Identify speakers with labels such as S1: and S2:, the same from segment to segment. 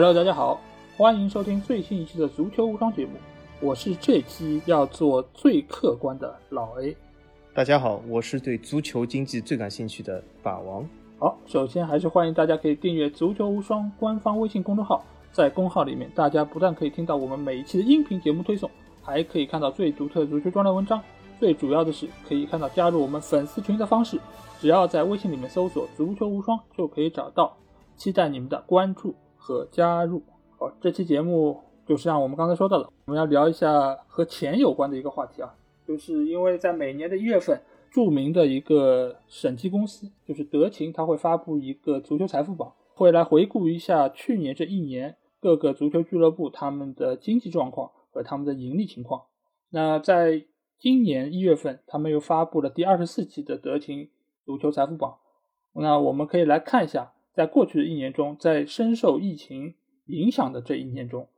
S1: Hello，大家好，欢迎收听最新一期的足球无双节目，我是这期要做最客观的老 A。
S2: 大家好，我是对足球经济最感兴趣的法王。
S1: 好，首先还是欢迎大家可以订阅足球无双官方微信公众号，在公号里面，大家不但可以听到我们每一期的音频节目推送，还可以看到最独特的足球专栏文章。最主要的是可以看到加入我们粉丝群的方式，只要在微信里面搜索“足球无双”就可以找到。期待你们的关注和加入。好，这期节目就是像我们刚才说到了，我们要聊一下和钱有关的一个话题啊，就是因为在每年的一月份，著名的一个审计公司就是德勤，它会发布一个足球财富榜，会来回顾一下去年这一年各个足球俱乐部他们的经济状况和他们的盈利情况。那在今年一月份，他们又发布了第二十四期的德勤足球财富榜。那我们可以来看一下，在过去的一年中，在深受疫情影响的这一年中，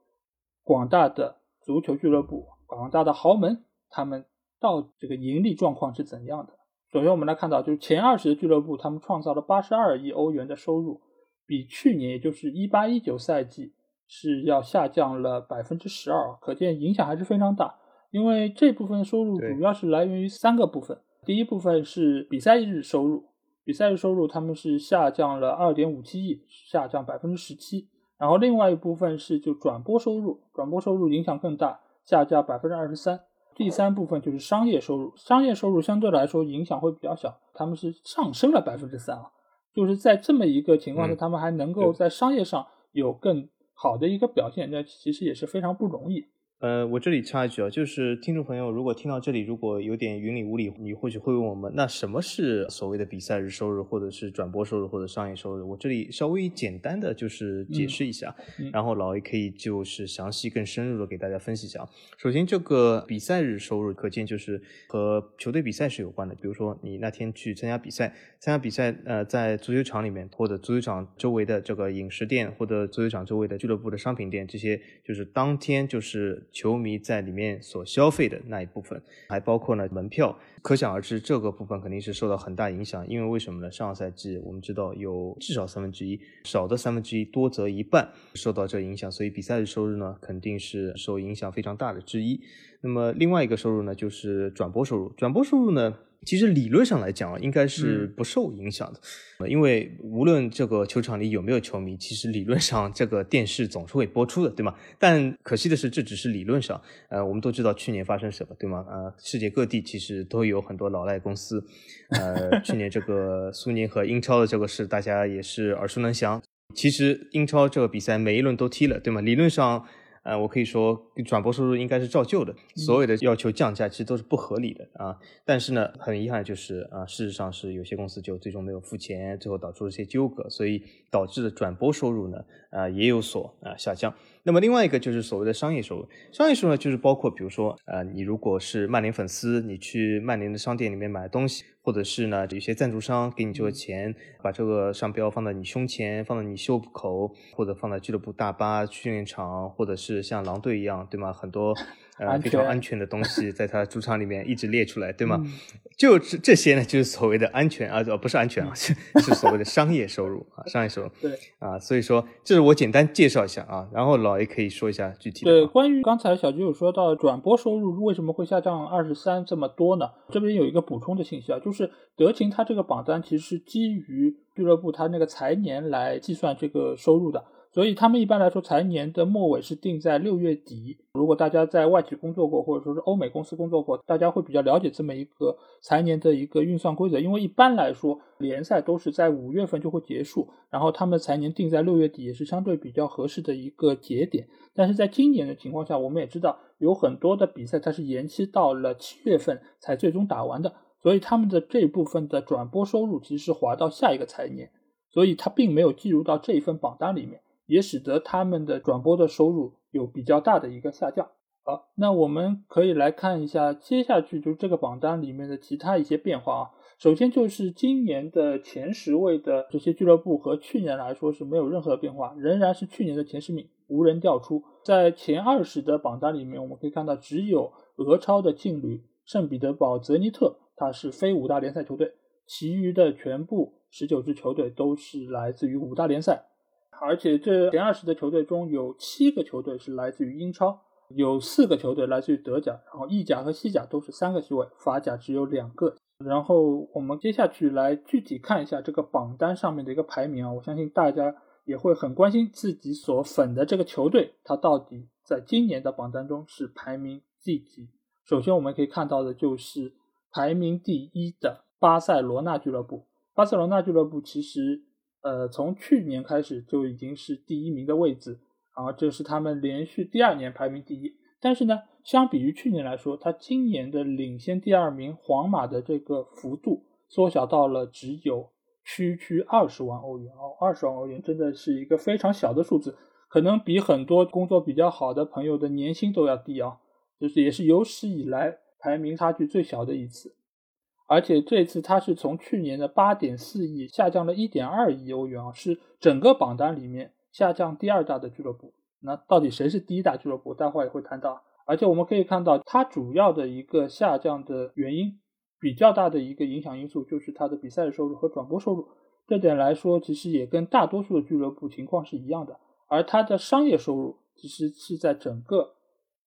S1: 广大的足球俱乐部、广大的豪门，他们到这个盈利状况是怎样的？首先，我们来看到，就是前二十的俱乐部，他们创造了八十二亿欧元的收入，比去年，也就是一八一九赛季是要下降了百分之十二，可见影响还是非常大。因为这部分收入主要是来源于三个部分，第一部分是比赛日收入，比赛日收入他们是下降了二点五七亿，下降百分之十七。然后另外一部分是就转播收入，转播收入影响更大，下降百分之二十三。第三部分就是商业收入，商业收入相对来说影响会比较小，他们是上升了百分之三啊。就是在这么一个情况下，他们还能够在商业上有更好的一个表现，那其实也是非常不容易。
S2: 呃，我这里插一句啊，就是听众朋友如果听到这里，如果有点云里雾里，你或许会问我们，那什么是所谓的比赛日收入，或者是转播收入，或者商业收入？我这里稍微简单的就是解释一下，然后老 A 可以就是详细更深入的给大家分析一下。首先，这个比赛日收入可见就是和球队比赛是有关的，比如说你那天去参加比赛，参加比赛，呃，在足球场里面或者足球场周围的这个饮食店，或者足球场周围的俱乐部的商品店，这些就是当天就是。球迷在里面所消费的那一部分，还包括呢门票，可想而知，这个部分肯定是受到很大影响。因为为什么呢？上个赛季我们知道有至少三分之一，少的三分之一，多则一半受到这影响，所以比赛的收入呢肯定是受影响非常大的之一。那么另外一个收入呢，就是转播收入。转播收入呢？其实理论上来讲啊，应该是不受影响的，因为无论这个球场里有没有球迷，其实理论上这个电视总是会播出的，对吗？但可惜的是，这只是理论上。呃，我们都知道去年发生什么，对吗？呃，世界各地其实都有很多老赖公司。呃，去年这个苏宁和英超的这个事，大家也是耳熟能详。其实英超这个比赛每一轮都踢了，对吗？理论上。呃，我可以说转播收入应该是照旧的，所有的要求降价其实都是不合理的啊。但是呢，很遗憾就是啊，事实上是有些公司就最终没有付钱，最后导致了一些纠葛，所以导致的转播收入呢啊也有所啊下降。那么另外一个就是所谓的商业收入，商业收入呢就是包括比如说呃，你如果是曼联粉丝，你去曼联的商店里面买东西。或者是呢，有些赞助商给你这个钱，把这个商标放在你胸前，放在你袖口，或者放在俱乐部大巴、训练场，或者是像狼队一样，对吗？很多。呃，非常安全的东西，在他主场里面一直列出来，对吗？就这这些呢，就是所谓的安全啊，不是安全啊，是是所谓的商业收入啊，商业收入。
S1: 对
S2: 啊，所以说这是我简单介绍一下啊，然后老 A 可以说一下具体
S1: 的。对，关于刚才小菊有说到转播收入为什么会下降二十三这么多呢？这边有一个补充的信息啊，就是德勤它这个榜单其实是基于俱乐部它那个财年来计算这个收入的。所以他们一般来说财年的末尾是定在六月底。如果大家在外企工作过，或者说是欧美公司工作过，大家会比较了解这么一个财年的一个运算规则。因为一般来说联赛都是在五月份就会结束，然后他们财年定在六月底也是相对比较合适的一个节点。但是在今年的情况下，我们也知道有很多的比赛它是延期到了七月份才最终打完的，所以他们的这部分的转播收入其实是滑到下一个财年，所以它并没有计入到这一份榜单里面。也使得他们的转播的收入有比较大的一个下降。好，那我们可以来看一下接下去就是这个榜单里面的其他一些变化啊。首先就是今年的前十位的这些俱乐部和去年来说是没有任何的变化，仍然是去年的前十名，无人掉出。在前二十的榜单里面，我们可以看到只有俄超的劲旅圣彼得堡泽尼特，它是非五大联赛球队，其余的全部十九支球队都是来自于五大联赛。而且这前二十的球队中有七个球队是来自于英超，有四个球队来自于德甲，然后意甲和西甲都是三个席位，法甲只有两个。然后我们接下去来具体看一下这个榜单上面的一个排名啊，我相信大家也会很关心自己所粉的这个球队，它到底在今年的榜单中是排名第几。首先我们可以看到的就是排名第一的巴塞罗那俱乐部。巴塞罗那俱乐部其实，呃，从去年开始就已经是第一名的位置，然后这是他们连续第二年排名第一。但是呢，相比于去年来说，他今年的领先第二名皇马的这个幅度缩小到了只有区区二十万欧元哦，二十万欧元真的是一个非常小的数字，可能比很多工作比较好的朋友的年薪都要低啊，就是也是有史以来排名差距最小的一次。而且这次它是从去年的八点四亿下降了一点二亿欧元啊，是整个榜单里面下降第二大的俱乐部。那到底谁是第一大俱乐部？待会儿也会谈到。而且我们可以看到，它主要的一个下降的原因，比较大的一个影响因素就是它的比赛的收入和转播收入。这点来说，其实也跟大多数的俱乐部情况是一样的。而它的商业收入其实是在整个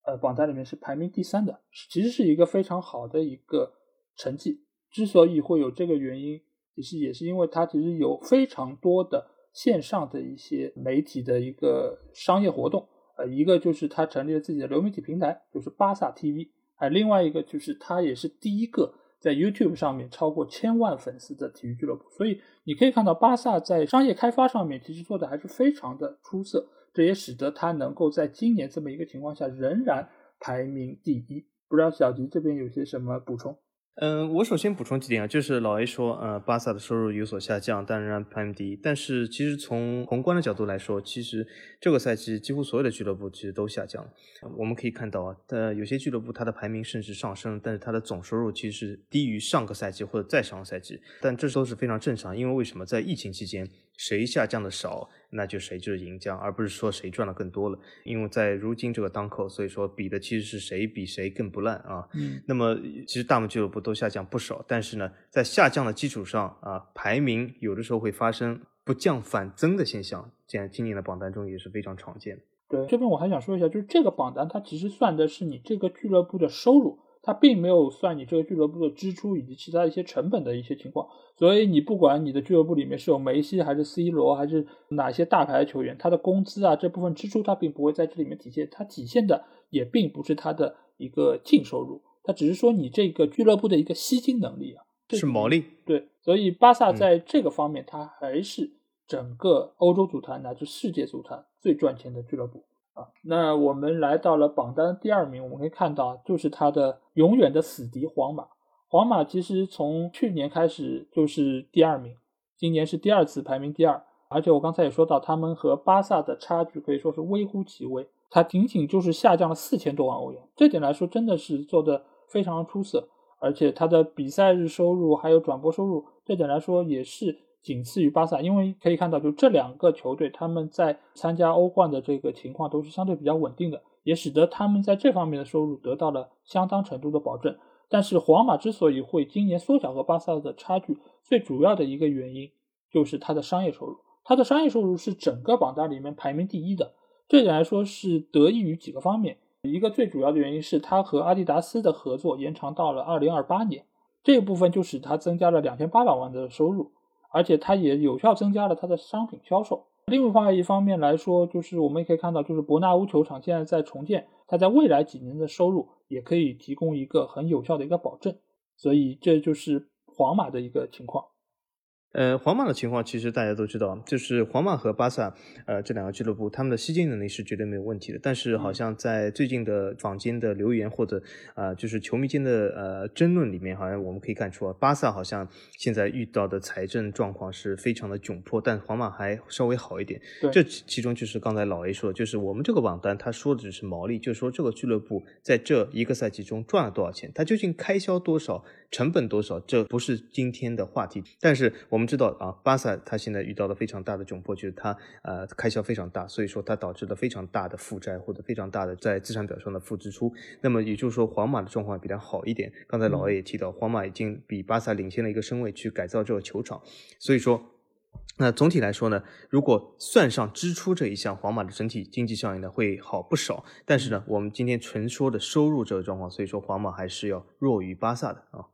S1: 呃榜单里面是排名第三的，其实是一个非常好的一个成绩。之所以会有这个原因，其实也是因为它其实有非常多的线上的一些媒体的一个商业活动，呃，一个就是它成立了自己的流媒体平台，就是巴萨 TV，还另外一个就是它也是第一个在 YouTube 上面超过千万粉丝的体育俱乐部。所以你可以看到，巴萨在商业开发上面其实做的还是非常的出色，这也使得它能够在今年这么一个情况下仍然排名第一。不知道小吉这边有些什么补充？
S2: 嗯，我首先补充几点啊，就是老 A 说，呃，巴萨的收入有所下降，但仍然排名第一。但是其实从宏观的角度来说，其实这个赛季几乎所有的俱乐部其实都下降了。我们可以看到啊，呃，有些俱乐部它的排名甚至上升，但是它的总收入其实是低于上个赛季或者再上个赛季。但这都是非常正常，因为为什么在疫情期间？谁下降的少，那就谁就是赢家，而不是说谁赚的更多了。因为在如今这个当口，所以说比的其实是谁比谁更不烂啊。
S1: 嗯，
S2: 那么其实大部分俱乐部都下降不少，但是呢，在下降的基础上啊，排名有的时候会发生不降反增的现象，在今年的榜单中也是非常常见的。
S1: 对，这边我还想说一下，就是这个榜单它其实算的是你这个俱乐部的收入。它并没有算你这个俱乐部的支出以及其他一些成本的一些情况，所以你不管你的俱乐部里面是有梅西还是 C 罗还是哪些大牌球员，他的工资啊这部分支出它并不会在这里面体现，它体现的也并不是他的一个净收入，它只是说你这个俱乐部的一个吸金能力啊，
S2: 是毛利。
S1: 对，所以巴萨在这个方面，它还是整个欧洲足坛乃至世界足坛最赚钱的俱乐部。啊，那我们来到了榜单第二名，我们可以看到，就是他的永远的死敌皇马。皇马其实从去年开始就是第二名，今年是第二次排名第二。而且我刚才也说到，他们和巴萨的差距可以说是微乎其微，他仅仅就是下降了四千多万欧元。这点来说，真的是做的非常出色。而且他的比赛日收入还有转播收入，这点来说也是。仅次于巴萨，因为可以看到，就这两个球队，他们在参加欧冠的这个情况都是相对比较稳定的，也使得他们在这方面的收入得到了相当程度的保证。但是，皇马之所以会今年缩小和巴萨的差距，最主要的一个原因就是它的商业收入，它的商业收入是整个榜单里面排名第一的。这点来说是得益于几个方面，一个最主要的原因是它和阿迪达斯的合作延长到了二零二八年，这一部分就使它增加了两千八百万的收入。而且它也有效增加了它的商品销售。另外一方面来说，就是我们也可以看到，就是伯纳乌球场现在在重建，它在未来几年的收入也可以提供一个很有效的一个保证。所以这就是皇马的一个情况。
S2: 呃，皇马的情况其实大家都知道，就是皇马和巴萨，呃，这两个俱乐部他们的吸金能力是绝对没有问题的。但是好像在最近的坊间的留言或者啊，就是球迷间的呃争论里面，好像我们可以看出啊，巴萨好像现在遇到的财政状况是非常的窘迫，但皇马还稍微好一点。这其中就是刚才老 A 说的，就是我们这个榜单他说的只是毛利，就是说这个俱乐部在这一个赛季中赚了多少钱，他究竟开销多少。成本多少？这不是今天的话题。但是我们知道啊，巴萨他现在遇到了非常大的窘迫，就是他呃开销非常大，所以说它导致了非常大的负债或者非常大的在资产表上的负支出。那么也就是说，皇马的状况比较好一点。刚才老 A 也提到，皇马已经比巴萨领先了一个身位去改造这个球场，所以说那总体来说呢，如果算上支出这一项，皇马的整体经济效应呢会好不少。但是呢，我们今天纯说的收入这个状况，所以说皇马还是要弱于巴萨的啊。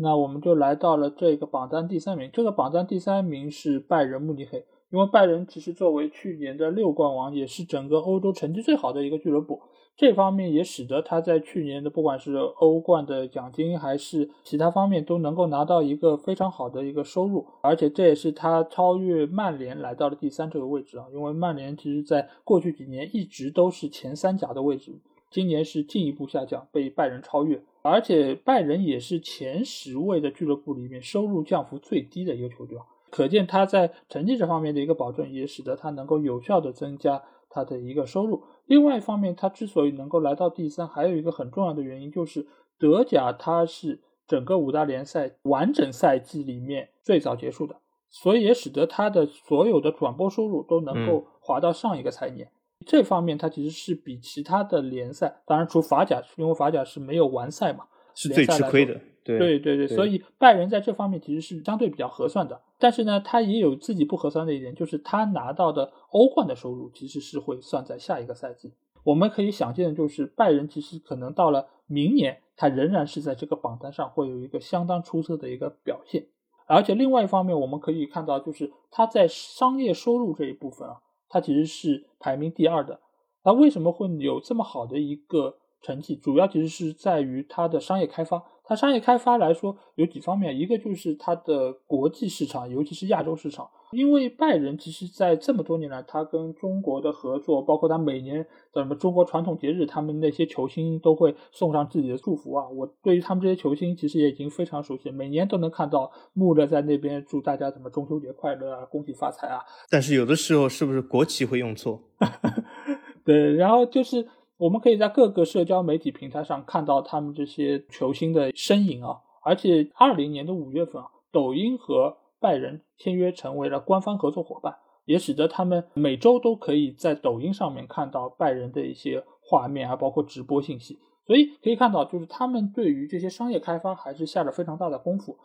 S1: 那我们就来到了这个榜单第三名。这个榜单第三名是拜仁慕尼黑，因为拜仁其实作为去年的六冠王，也是整个欧洲成绩最好的一个俱乐部。这方面也使得他在去年的不管是欧冠的奖金还是其他方面都能够拿到一个非常好的一个收入，而且这也是他超越曼联来到了第三这个位置啊。因为曼联其实在过去几年一直都是前三甲的位置，今年是进一步下降，被拜仁超越，而且拜仁也是前十位的俱乐部里面收入降幅最低的一个球队，可见他在成绩这方面的一个保证，也使得他能够有效的增加他的一个收入。另外一方面，他之所以能够来到第三，还有一个很重要的原因，就是德甲它是整个五大联赛完整赛季里面最早结束的，所以也使得他的所有的转播收入都能够滑到上一个财年。这方面它其实是比其他的联赛，当然除法甲，因为法甲是没有完赛嘛，
S2: 是最吃亏的。
S1: 对对对，所以拜仁在这方面其实是相对比较合算的，但是呢，他也有自己不合算的一点，就是他拿到的欧冠的收入其实是会算在下一个赛季。我们可以想见的就是，拜仁其实可能到了明年，他仍然是在这个榜单上会有一个相当出色的一个表现。而且另外一方面，我们可以看到，就是他在商业收入这一部分啊，它其实是排名第二的。那为什么会有这么好的一个成绩？主要其实是在于它的商业开发。它商业开发来说有几方面，一个就是它的国际市场，尤其是亚洲市场。因为拜仁其实，在这么多年来，他跟中国的合作，包括他每年的什么中国传统节日，他们那些球星都会送上自己的祝福啊。我对于他们这些球星，其实也已经非常熟悉，每年都能看到穆勒在那边祝大家什么中秋节快乐啊，恭喜发财啊。
S2: 但是有的时候，是不是国旗会用错？
S1: 对，然后就是。我们可以在各个社交媒体平台上看到他们这些球星的身影啊，而且二零年的五月份啊，抖音和拜仁签约成为了官方合作伙伴，也使得他们每周都可以在抖音上面看到拜仁的一些画面啊，包括直播信息。所以可以看到，就是他们对于这些商业开发还是下了非常大的功夫。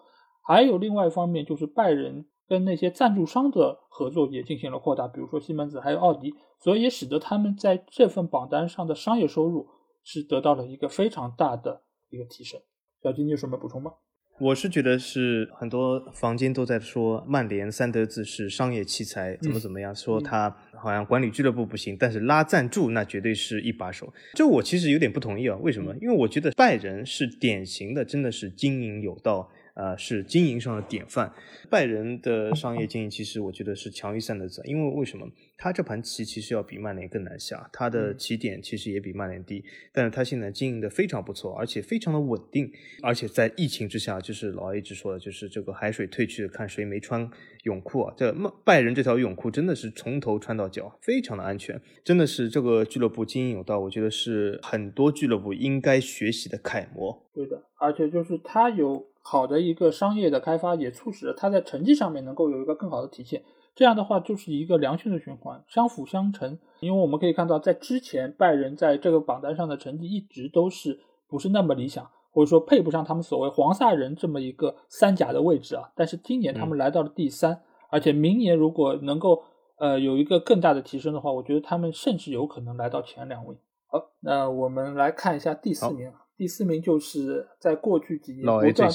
S1: 还有另外一方面，就是拜仁。跟那些赞助商的合作也进行了扩大，比如说西门子还有奥迪，所以也使得他们在这份榜单上的商业收入是得到了一个非常大的一个提升。小金，你有什么补充吗？
S2: 我是觉得是很多房间都在说曼联三德子是商业奇才，怎么怎么样，说他好像管理俱乐部不行，但是拉赞助那绝对是一把手。这我其实有点不同意啊，为什么？因为我觉得拜仁是典型的，真的是经营有道。呃，是经营上的典范。拜仁的商业经营，其实我觉得是强于三德子，因为为什么？他这盘棋其实要比曼联更难下，他的起点其实也比曼联低，但是他现在经营的非常不错，而且非常的稳定，而且在疫情之下，就是老 A 一直说的，就是这个海水退去，看谁没穿泳裤啊？这拜仁这条泳裤真的是从头穿到脚，非常的安全，真的是这个俱乐部经营有道，我觉得是很多俱乐部应该学习的楷模。
S1: 对的，而且就是他有。好的一个商业的开发，也促使了他在成绩上面能够有一个更好的体现。这样的话，就是一个良性的循环，相辅相成。因为我们可以看到，在之前拜仁在这个榜单上的成绩一直都是不是那么理想，或者说配不上他们所谓黄萨人这么一个三甲的位置啊。但是今年他们来到了第三，而且明年如果能够呃有一个更大的提升的话，我觉得他们甚至有可能来到前两位。好，那我们来看一下第四名。第四名就是在过去几年不断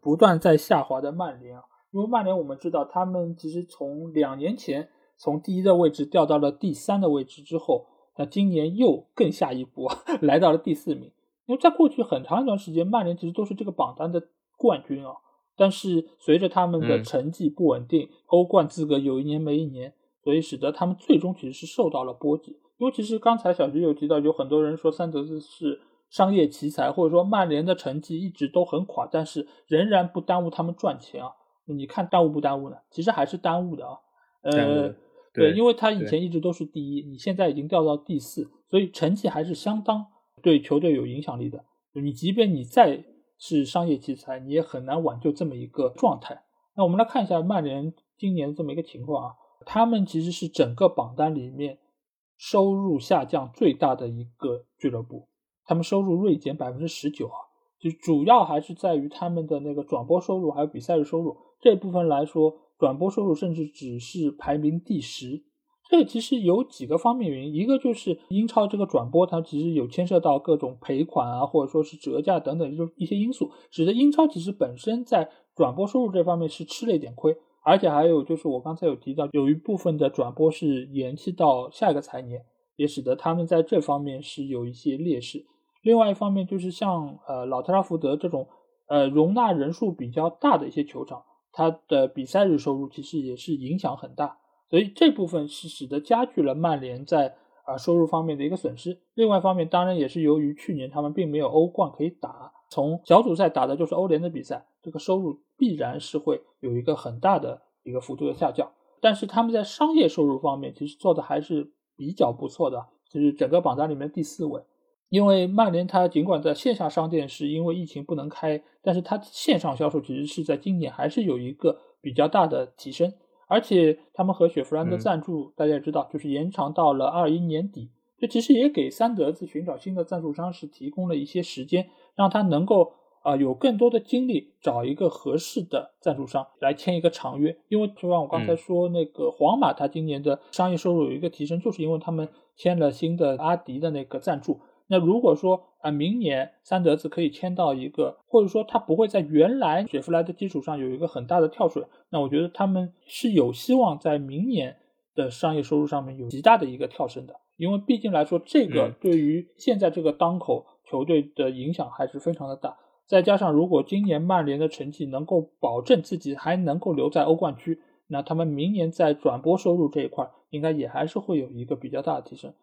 S1: 不断在下滑的曼联啊，因为曼联我们知道，他们其实从两年前从第一的位置掉到了第三的位置之后，那今年又更下一步，来到了第四名。因为在过去很长一段时间，曼联其实都是这个榜单的冠军啊，但是随着他们的成绩不稳定，欧冠资格有一年没一年，所以使得他们最终其实是受到了波及。因为其是刚才小徐有提到，有很多人说三德子是。商业奇才，或者说曼联的成绩一直都很垮，但是仍然不耽误他们赚钱啊！你看耽误不耽误呢？其实还是耽误的啊。呃，对，因为他以前一直都是第一，你现在已经掉到第四，所以成绩还是相当对球队有影响力的。你即便你再是商业奇才，你也很难挽救这么一个状态。那我们来看一下曼联今年这么一个情况啊，他们其实是整个榜单里面收入下降最大的一个俱乐部。他们收入锐减百分之十九啊，就主要还是在于他们的那个转播收入还有比赛日收入这部分来说，转播收入甚至只是排名第十。这个其实有几个方面原因，一个就是英超这个转播它其实有牵涉到各种赔款啊，或者说是折价等等，就一些因素，使得英超其实本身在转播收入这方面是吃了一点亏。而且还有就是我刚才有提到，有一部分的转播是延期到下一个财年，也使得他们在这方面是有一些劣势。另外一方面就是像呃老特拉福德这种呃容纳人数比较大的一些球场，它的比赛日收入其实也是影响很大。所以这部分是使得加剧了曼联在啊收入方面的一个损失。另外一方面，当然也是由于去年他们并没有欧冠可以打，从小组赛打的就是欧联的比赛，这个收入必然是会有一个很大的一个幅度的下降。但是他们在商业收入方面其实做的还是比较不错的，就是整个榜单里面第四位。因为曼联它尽管在线下商店是因为疫情不能开，但是它线上销售其实是在今年还是有一个比较大的提升。而且他们和雪佛兰的赞助，大家也知道，就是延长到了二一年底。这其实也给三德子寻找新的赞助商是提供了一些时间，让他能够啊有更多的精力找一个合适的赞助商来签一个长约。因为就像我刚才说，那个皇马它今年的商业收入有一个提升，就是因为他们签了新的阿迪的那个赞助。那如果说啊，明年三德子可以签到一个，或者说他不会在原来雪佛兰的基础上有一个很大的跳水，那我觉得他们是有希望在明年的商业收入上面有极大的一个跳升的。因为毕竟来说，这个对于现在这个当口球队的影响还是非常的大。再加上如果今年曼联的成绩能够保证自己还能够留在欧冠区，那他们明年在转播收入这一块应该也还是会有一个比较大的提升。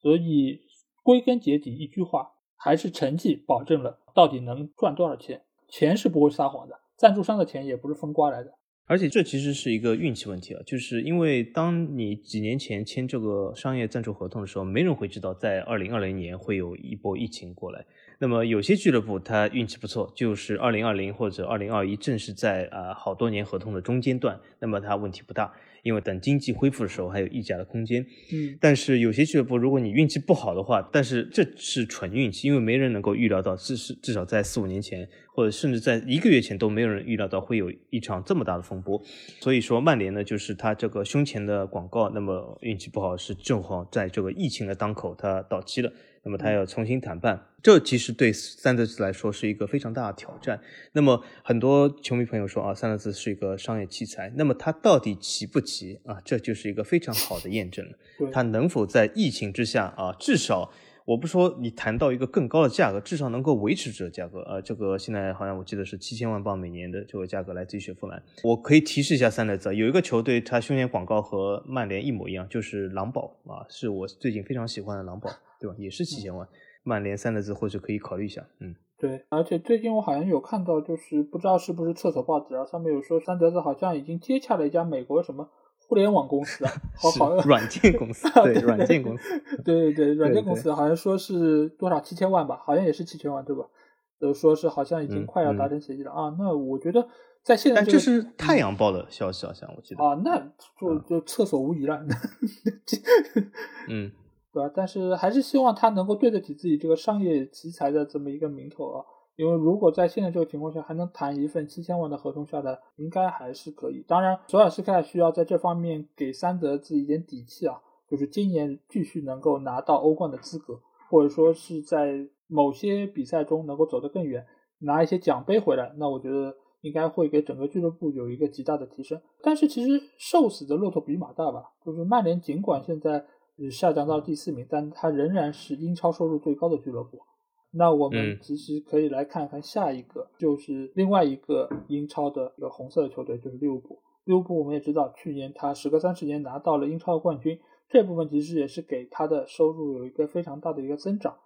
S1: 所以。归根结底，一句话，还是成绩保证了到底能赚多少钱。钱是不会撒谎的，赞助商的钱也不是风刮来的。
S2: 而且这其实是一个运气问题啊，就是因为当你几年前签这个商业赞助合同的时候，没人会知道在二零二零年会有一波疫情过来。那么有些俱乐部他运气不错，就是二零二零或者二零二一正是在啊好多年合同的中间段，那么他问题不大。因为等经济恢复的时候还有溢价的空间，
S1: 嗯，
S2: 但是有些俱乐部，如果你运气不好的话，但是这是纯运气，因为没人能够预料到，至是至少在四五年前，或者甚至在一个月前都没有人预料到会有一场这么大的风波。所以说曼联呢，就是他这个胸前的广告，那么运气不好是正好在这个疫情的当口，它到期了。那么他要重新谈判，这其实对三德子来说是一个非常大的挑战。那么很多球迷朋友说啊，三德子是一个商业奇才，那么他到底奇不奇啊？这就是一个非常好的验证了。他能否在疫情之下啊，至少我不说你谈到一个更高的价格，至少能够维持这个价格啊？这个现在好像我记得是七千万镑每年的这个价格来自于雪佛兰。我可以提示一下三德子，有一个球队，他胸前广告和曼联一模一样，就是狼堡啊，是我最近非常喜欢的狼堡。对吧？也是七千万，曼联三个字或许可以考虑一下。嗯，
S1: 对。而且最近我好像有看到，就是不知道是不是厕所报纸啊，上面有说三德子好像已经接洽了一家美国什么互联网公司啊，好好
S2: 软件公司，对软件公司，
S1: 对对对，软件公司好像说是多少七千万吧，好像也是七千万，对吧？都说是好像已经快要达成协议了啊。那我觉得在现在，
S2: 这是太阳报的消息，好像我记得
S1: 啊，那就就厕所无疑了。
S2: 嗯。
S1: 对吧？但是还是希望他能够对得起自己这个商业奇才的这么一个名头啊。因为如果在现在这个情况下还能谈一份七千万的合同下来，应该还是可以。当然，索尔斯克需要在这方面给三德子一点底气啊，就是今年继续能够拿到欧冠的资格，或者说是在某些比赛中能够走得更远，拿一些奖杯回来。那我觉得应该会给整个俱乐部有一个极大的提升。但是其实瘦死的骆驼比马大吧，就是曼联尽管现在。下降到第四名，但它仍然是英超收入最高的俱乐部。那我们其实可以来看看下一个，就是另外一个英超的一个红色的球队，就是利物浦。利物浦我们也知道，去年他时隔三十年拿到了英超的冠军，这部分其实也是给他的收入有一个非常大的一个增长。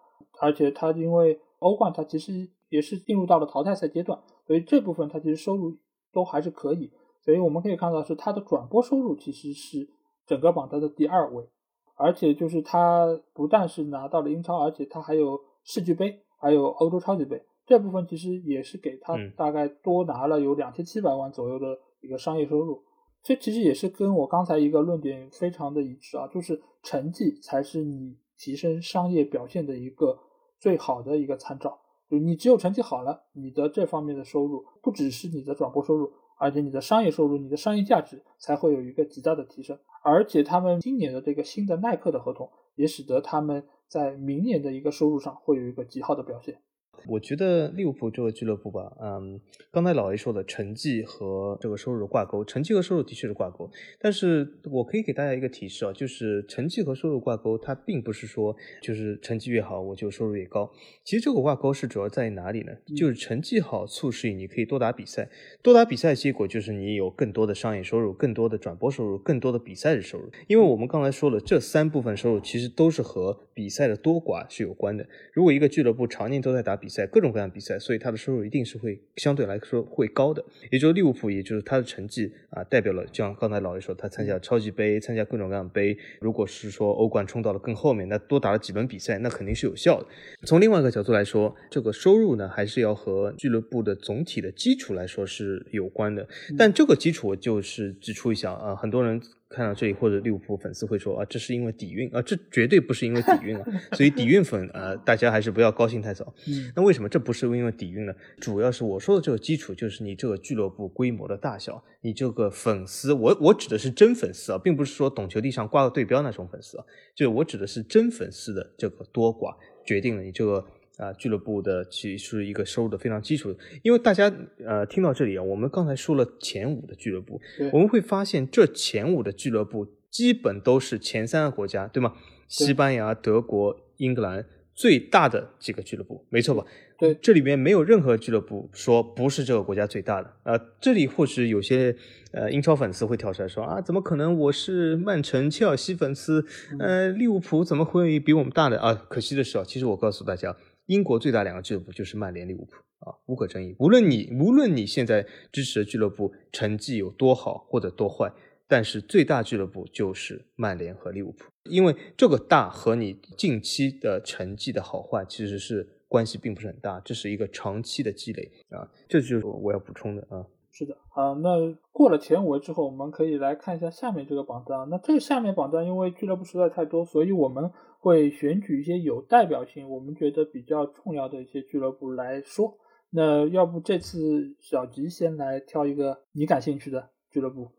S1: 而且他因为欧冠，他其实也是进入到了淘汰赛阶段，所以这部分他其实收入都还是可以。所以我们可以看到，是他的转播收入其实是整个榜单的第二位。而且就是他不但是拿到了英超，而且他还有世俱杯，还有欧洲超级杯，这部分其实也是给他大概多拿了有两千七百万左右的一个商业收入。这其实也是跟我刚才一个论点非常的一致啊，就是成绩才是你提升商业表现的一个最好的一个参照。就你只有成绩好了，你的这方面的收入不只是你的转播收入，而且你的商业收入、你的商业价值才会有一个极大的提升。而且他们今年的这个新的耐克的合同，也使得他们在明年的一个收入上会有一个极好的表现。
S2: 我觉得利物浦这个俱乐部吧，嗯，刚才老 A 说的成绩和这个收入挂钩，成绩和收入的确是挂钩。但是我可以给大家一个提示啊，就是成绩和收入挂钩，它并不是说就是成绩越好我就收入越高。其实这个挂钩是主要在于哪里呢？就是成绩好促使你可以多打比赛，多打比赛结果就是你有更多的商业收入、更多的转播收入、更多的比赛的收入。因为我们刚才说了，这三部分收入其实都是和比赛的多寡是有关的。如果一个俱乐部常年都在打比赛，各种各样的比赛，所以他的收入一定是会相对来说会高的。也就是利物浦，也就是他的成绩啊，代表了，就像刚才老爷说，他参加超级杯，参加各种各样的杯。如果是说欧冠冲到了更后面，那多打了几轮比赛，那肯定是有效的。从另外一个角度来说，这个收入呢，还是要和俱乐部的总体的基础来说是有关的。但这个基础，我就是指出一下啊，很多人。看到这里，或者利物浦粉丝会说啊，这是因为底蕴啊，这绝对不是因为底蕴啊，所以底蕴粉啊，大家还是不要高兴太早。
S1: 嗯，
S2: 那为什么这不是因为底蕴呢？主要是我说的这个基础，就是你这个俱乐部规模的大小，你这个粉丝，我我指的是真粉丝啊，并不是说懂球帝上挂个对标那种粉丝啊，就是我指的是真粉丝的这个多寡，决定了你这个。啊，俱乐部的其实一个收入的非常基础，因为大家呃听到这里啊，我们刚才说了前五的俱乐部，我们会发现这前五的俱乐部基本都是前三个国家，对吗？西班牙、德国、英格兰最大的几个俱乐部，没错吧？
S1: 对，
S2: 这里面没有任何俱乐部说不是这个国家最大的。呃，这里或许有些呃英超粉丝会跳出来说啊，怎么可能？我是曼城、切尔西粉丝，呃，利物浦怎么会比我们大的啊？可惜的是啊，其实我告诉大家。英国最大两个俱乐部就是曼联、利物浦啊，无可争议。无论你无论你现在支持的俱乐部成绩有多好或者多坏，但是最大俱乐部就是曼联和利物浦，因为这个大和你近期的成绩的好坏其实是关系并不是很大，这是一个长期的积累啊，这就是我要补充的啊。
S1: 是的，好，那过了前五位之后，我们可以来看一下下面这个榜单。那这个下面榜单因为俱乐部实在太多，所以我们会选取一些有代表性、我们觉得比较重要的一些俱乐部来说。那要不这次小吉先来挑一个你感兴趣的俱乐部。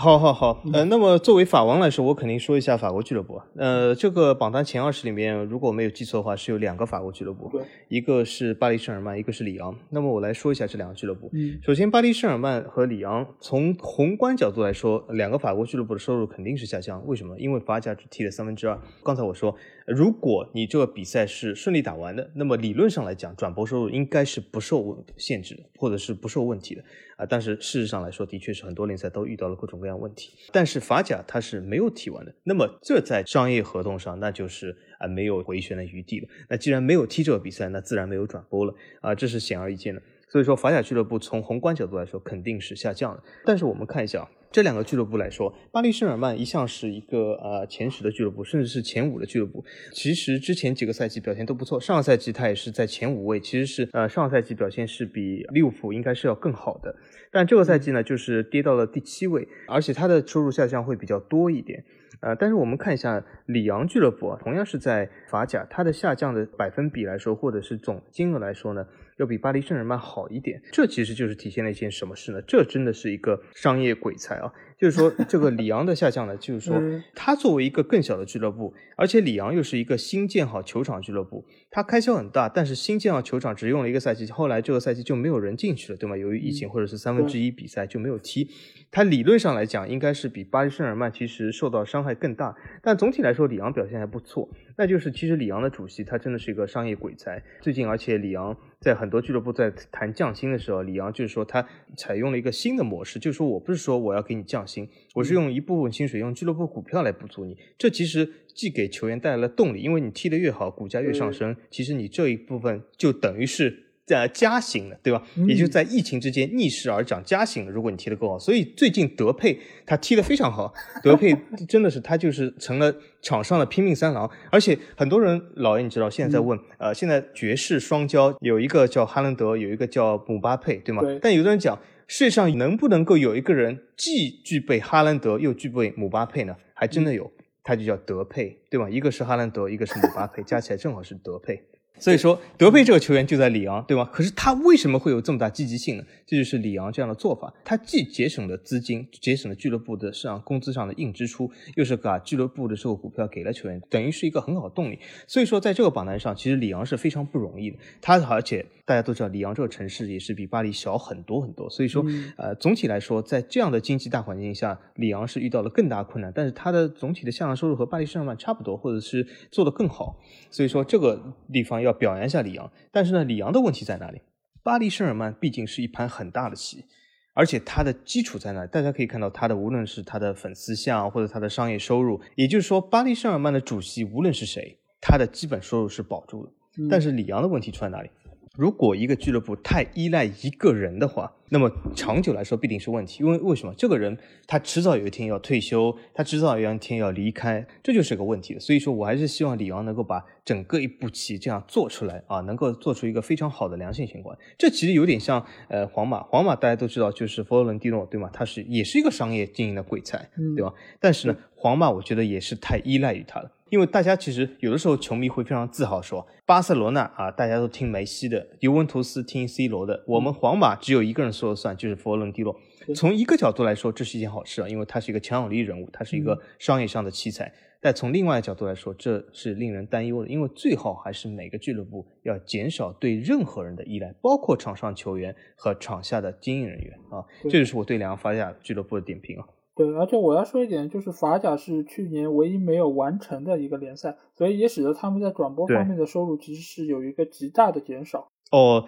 S2: 好好好，呃，那么作为法王来说，我肯定说一下法国俱乐部。呃，这个榜单前二十里面，如果我没有记错的话，是有两个法国俱乐部，一个是巴黎圣日耳曼，一个是里昂。那么我来说一下这两个俱乐部。
S1: 嗯，
S2: 首先巴黎圣日耳曼和里昂，从宏观角度来说，两个法国俱乐部的收入肯定是下降。为什么？因为法甲只踢了三分之二。刚才我说，如果你这个比赛是顺利打完的，那么理论上来讲，转播收入应该是不受限制的，或者是不受问题的。啊，但是事实上来说，的确是很多联赛都遇到了各种各样问题。但是法甲它是没有踢完的，那么这在商业合同上，那就是啊没有回旋的余地了。那既然没有踢这个比赛，那自然没有转播了啊，这是显而易见的。所以说，法甲俱乐部从宏观角度来说肯定是下降的。但是我们看一下啊这两个俱乐部来说，巴黎圣日耳曼一向是一个呃前十的俱乐部，甚至是前五的俱乐部。其实之前几个赛季表现都不错，上个赛季他也是在前五位，其实是呃上个赛季表现是比利物浦应该是要更好的。但这个赛季呢，就是跌到了第七位，而且他的收入下降会比较多一点。呃，但是我们看一下里昂俱乐部啊，同样是在法甲，它的下降的百分比来说，或者是总金额来说呢？要比巴黎圣日耳曼好一点，这其实就是体现了一件什么事呢？这真的是一个商业鬼才啊！就是说，这个里昂的下降呢，就是说，他作为一个更小的俱乐部，而且里昂又是一个新建好球场俱乐部，它开销很大，但是新建好球场只用了一个赛季，后来这个赛季就没有人进去了，对吗？由于疫情或者是三分之一比赛就没有踢，它理论上来讲应该是比巴黎圣日耳曼其实受到伤害更大，但总体来说里昂表现还不错。那就是其实里昂的主席他真的是一个商业鬼才，最近而且里昂在很多俱乐部在谈降薪的时候，里昂就是说他采用了一个新的模式，就是说我不是说我要给你降薪，我是用一部分薪水用俱乐部股票来补足你，这其实既给球员带来了动力，因为你踢得越好，股价越上升，其实你这一部分就等于是。在加薪了，对吧？也就在疫情之间逆势而涨，加薪了。如果你踢得够好，所以最近德佩他踢得非常好，德佩 真的是他就是成了场上的拼命三郎。而且很多人老爷你知道现在在问，呃，现在爵士双骄有一个叫哈兰德，有一个叫姆巴佩，对吗？但有的人讲，世界上能不能够有一个人既具备哈兰德又具备姆巴佩呢？还真的有，他就叫德佩，对吧？一个是哈兰德，一个是姆巴佩，加起来正好是德佩。所以说德佩这个球员就在里昂，对吗？可是他为什么会有这么大积极性呢？这就是里昂这样的做法，他既节省了资金，节省了俱乐部的市场工资上的硬支出，又是把俱乐部的这个股票给了球员，等于是一个很好的动力。所以说在这个榜单上，其实里昂是非常不容易的。他而且大家都知道，里昂这个城市也是比巴黎小很多很多。所以说，呃，总体来说，在这样的经济大环境下，里昂是遇到了更大困难。但是他的总体的下降收入和巴黎圣日耳曼差不多，或者是做得更好。所以说这个地方要表扬一下里昂。但是呢，里昂的问题在哪里？巴黎圣日耳曼毕竟是一盘很大的棋，而且它的基础在哪？大家可以看到，它的无论是它的粉丝像或者它的商业收入，也就是说，巴黎圣日耳曼的主席无论是谁，他的基本收入是保住的。但是里昂的问题出在哪里？如果一个俱乐部太依赖一个人的话，那么长久来说必定是问题。因为为什么？这个人他迟早有一天要退休，他迟早有一天要离开，这就是个问题。所以说我还是希望里昂能够把整个一步棋这样做出来啊，能够做出一个非常好的良性循环。这其实有点像呃皇马，皇马大家都知道就是佛罗伦蒂诺对吗？他是也是一个商业经营的鬼才，对吧？但是呢，皇马我觉得也是太依赖于他了。因为大家其实有的时候球迷会非常自豪说，巴塞罗那啊，大家都听梅西的；尤文图斯听 C 罗的。我们皇马只有一个人说了算，就是佛罗伦蒂诺。从一个角度来说，这是一件好事啊，因为他是一个强有力人物，他是一个商业上的奇才。但从另外角度来说，这是令人担忧的，因为最好还是每个俱乐部要减少对任何人的依赖，包括场上球员和场下的经营人员啊。这就是我对两个法甲俱乐部的点评啊。
S1: 对，而且我要说一点，就是法甲是去年唯一没有完成的一个联赛，所以也使得他们在转播方面的收入其实是有一个极大的减少。
S2: 哦，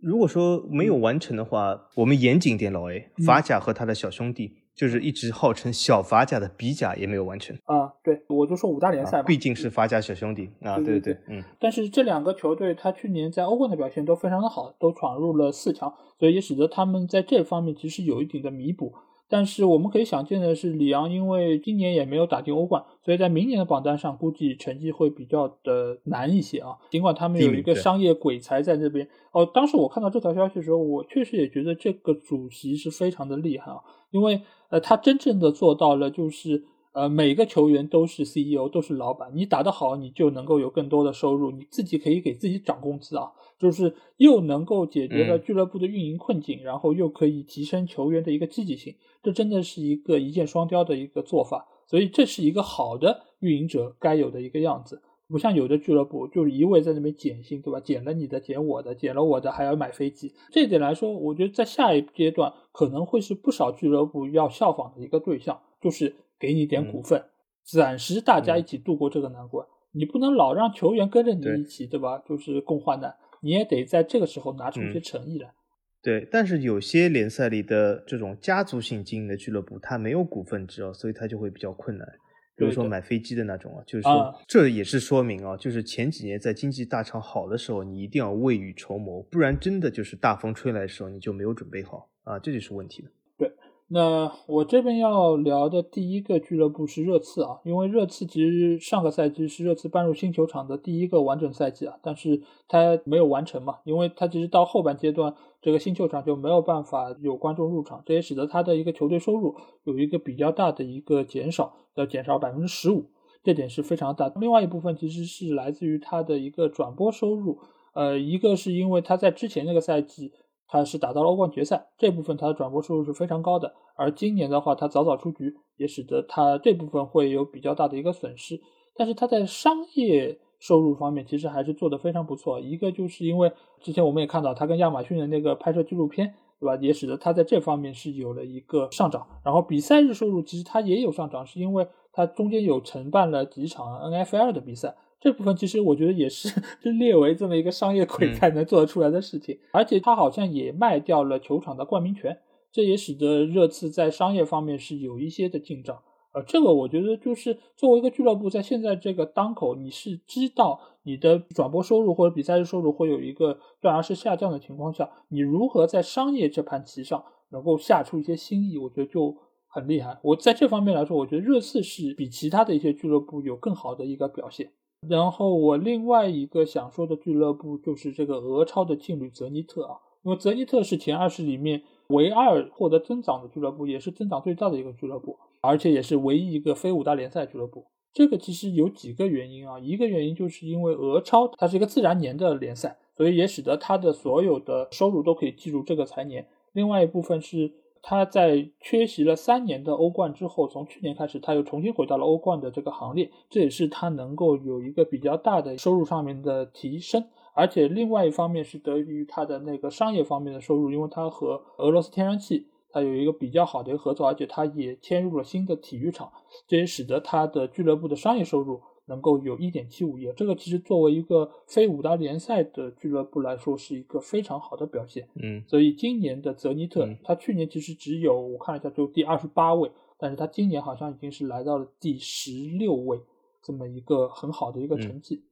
S2: 如果说没有完成的话，我们严谨点，老 A，法甲和他的小兄弟，就是一直号称小法甲的比甲也没有完成。
S1: 啊，对，我就说五大联赛吧，
S2: 毕竟是法甲小兄弟啊，对
S1: 对
S2: 对，嗯。
S1: 但是这两个球队，他去年在欧冠的表现都非常的好，都闯入了四强，所以也使得他们在这方面其实有一定的弥补。但是我们可以想见的是，里昂因为今年也没有打进欧冠，所以在明年的榜单上估计成绩会比较的难一些啊。尽管他们有一个商业鬼才在那边哦，当时我看到这条消息的时候，我确实也觉得这个主席是非常的厉害啊，因为呃，他真正的做到了就是。呃，每个球员都是 CEO，都是老板。你打得好，你就能够有更多的收入，你自己可以给自己涨工资啊，就是又能够解决了俱乐部的运营困境，然后又可以提升球员的一个积极性。这真的是一个一箭双雕的一个做法。所以这是一个好的运营者该有的一个样子，不像有的俱乐部就是一味在那边减薪，对吧？减了你的，减我的，减了我的还要买飞机。这一点来说，我觉得在下一阶段可能会是不少俱乐部要效仿的一个对象，就是。给你点股份，暂时大家一起度过这个难关。你不能老让球员跟着你一起，对吧？就是共患难，你也得在这个时候拿出一些诚意来。
S2: 对，但是有些联赛里的这种家族性经营的俱乐部，它没有股份制啊，所以它就会比较困难。比如说买飞机的那种啊，就是说这也是说明啊，就是前几年在经济大潮好的时候，你一定要未雨绸缪，不然真的就是大风吹来的时候，你就没有准备好啊，这就是问题了。
S1: 那我这边要聊的第一个俱乐部是热刺啊，因为热刺其实上个赛季是热刺搬入新球场的第一个完整赛季啊，但是它没有完成嘛，因为它其实到后半阶段这个新球场就没有办法有观众入场，这也使得它的一个球队收入有一个比较大的一个减少，要减少百分之十五，这点是非常大。另外一部分其实是来自于它的一个转播收入，呃，一个是因为它在之前那个赛季。他是打到了欧冠决赛，这部分他的转播收入是非常高的。而今年的话，他早早出局，也使得他这部分会有比较大的一个损失。但是他在商业收入方面，其实还是做得非常不错。一个就是因为之前我们也看到他跟亚马逊的那个拍摄纪录片，对吧？也使得他在这方面是有了一个上涨。然后比赛日收入其实他也有上涨，是因为他中间有承办了几场 NFL 的比赛。这部分其实我觉得也是列为这么一个商业鬼才能做得出来的事情，而且他好像也卖掉了球场的冠名权，这也使得热刺在商业方面是有一些的进账。呃，这个我觉得就是作为一个俱乐部，在现在这个当口，你是知道你的转播收入或者比赛日收入会有一个断崖式下降的情况下，你如何在商业这盘棋上能够下出一些新意，我觉得就很厉害。我在这方面来说，我觉得热刺是比其他的一些俱乐部有更好的一个表现。然后我另外一个想说的俱乐部就是这个俄超的劲旅泽尼特啊，因为泽尼特是前二十里面唯二获得增长的俱乐部，也是增长最大的一个俱乐部，而且也是唯一一个非五大联赛俱乐部。这个其实有几个原因啊，一个原因就是因为俄超它是一个自然年的联赛，所以也使得它的所有的收入都可以计入这个财年。另外一部分是他在缺席了三年的欧冠之后，从去年开始他又重新回到了欧冠的这个行列，这也是他能够有一个比较大的收入上面的提升。而且另外一方面是得益于他的那个商业方面的收入，因为他和俄罗斯天然气。它有一个比较好的一个合作，而且它也迁入了新的体育场，这也使得它的俱乐部的商业收入能够有一点七五亿。这个其实作为一个非五大联赛的俱乐部来说，是一个非常好的表现。
S2: 嗯，
S1: 所以今年的泽尼特，他去年其实只有我看了一下，就第二十八位，但是他今年好像已经是来到了第十六位，这么一个很好的一个成绩。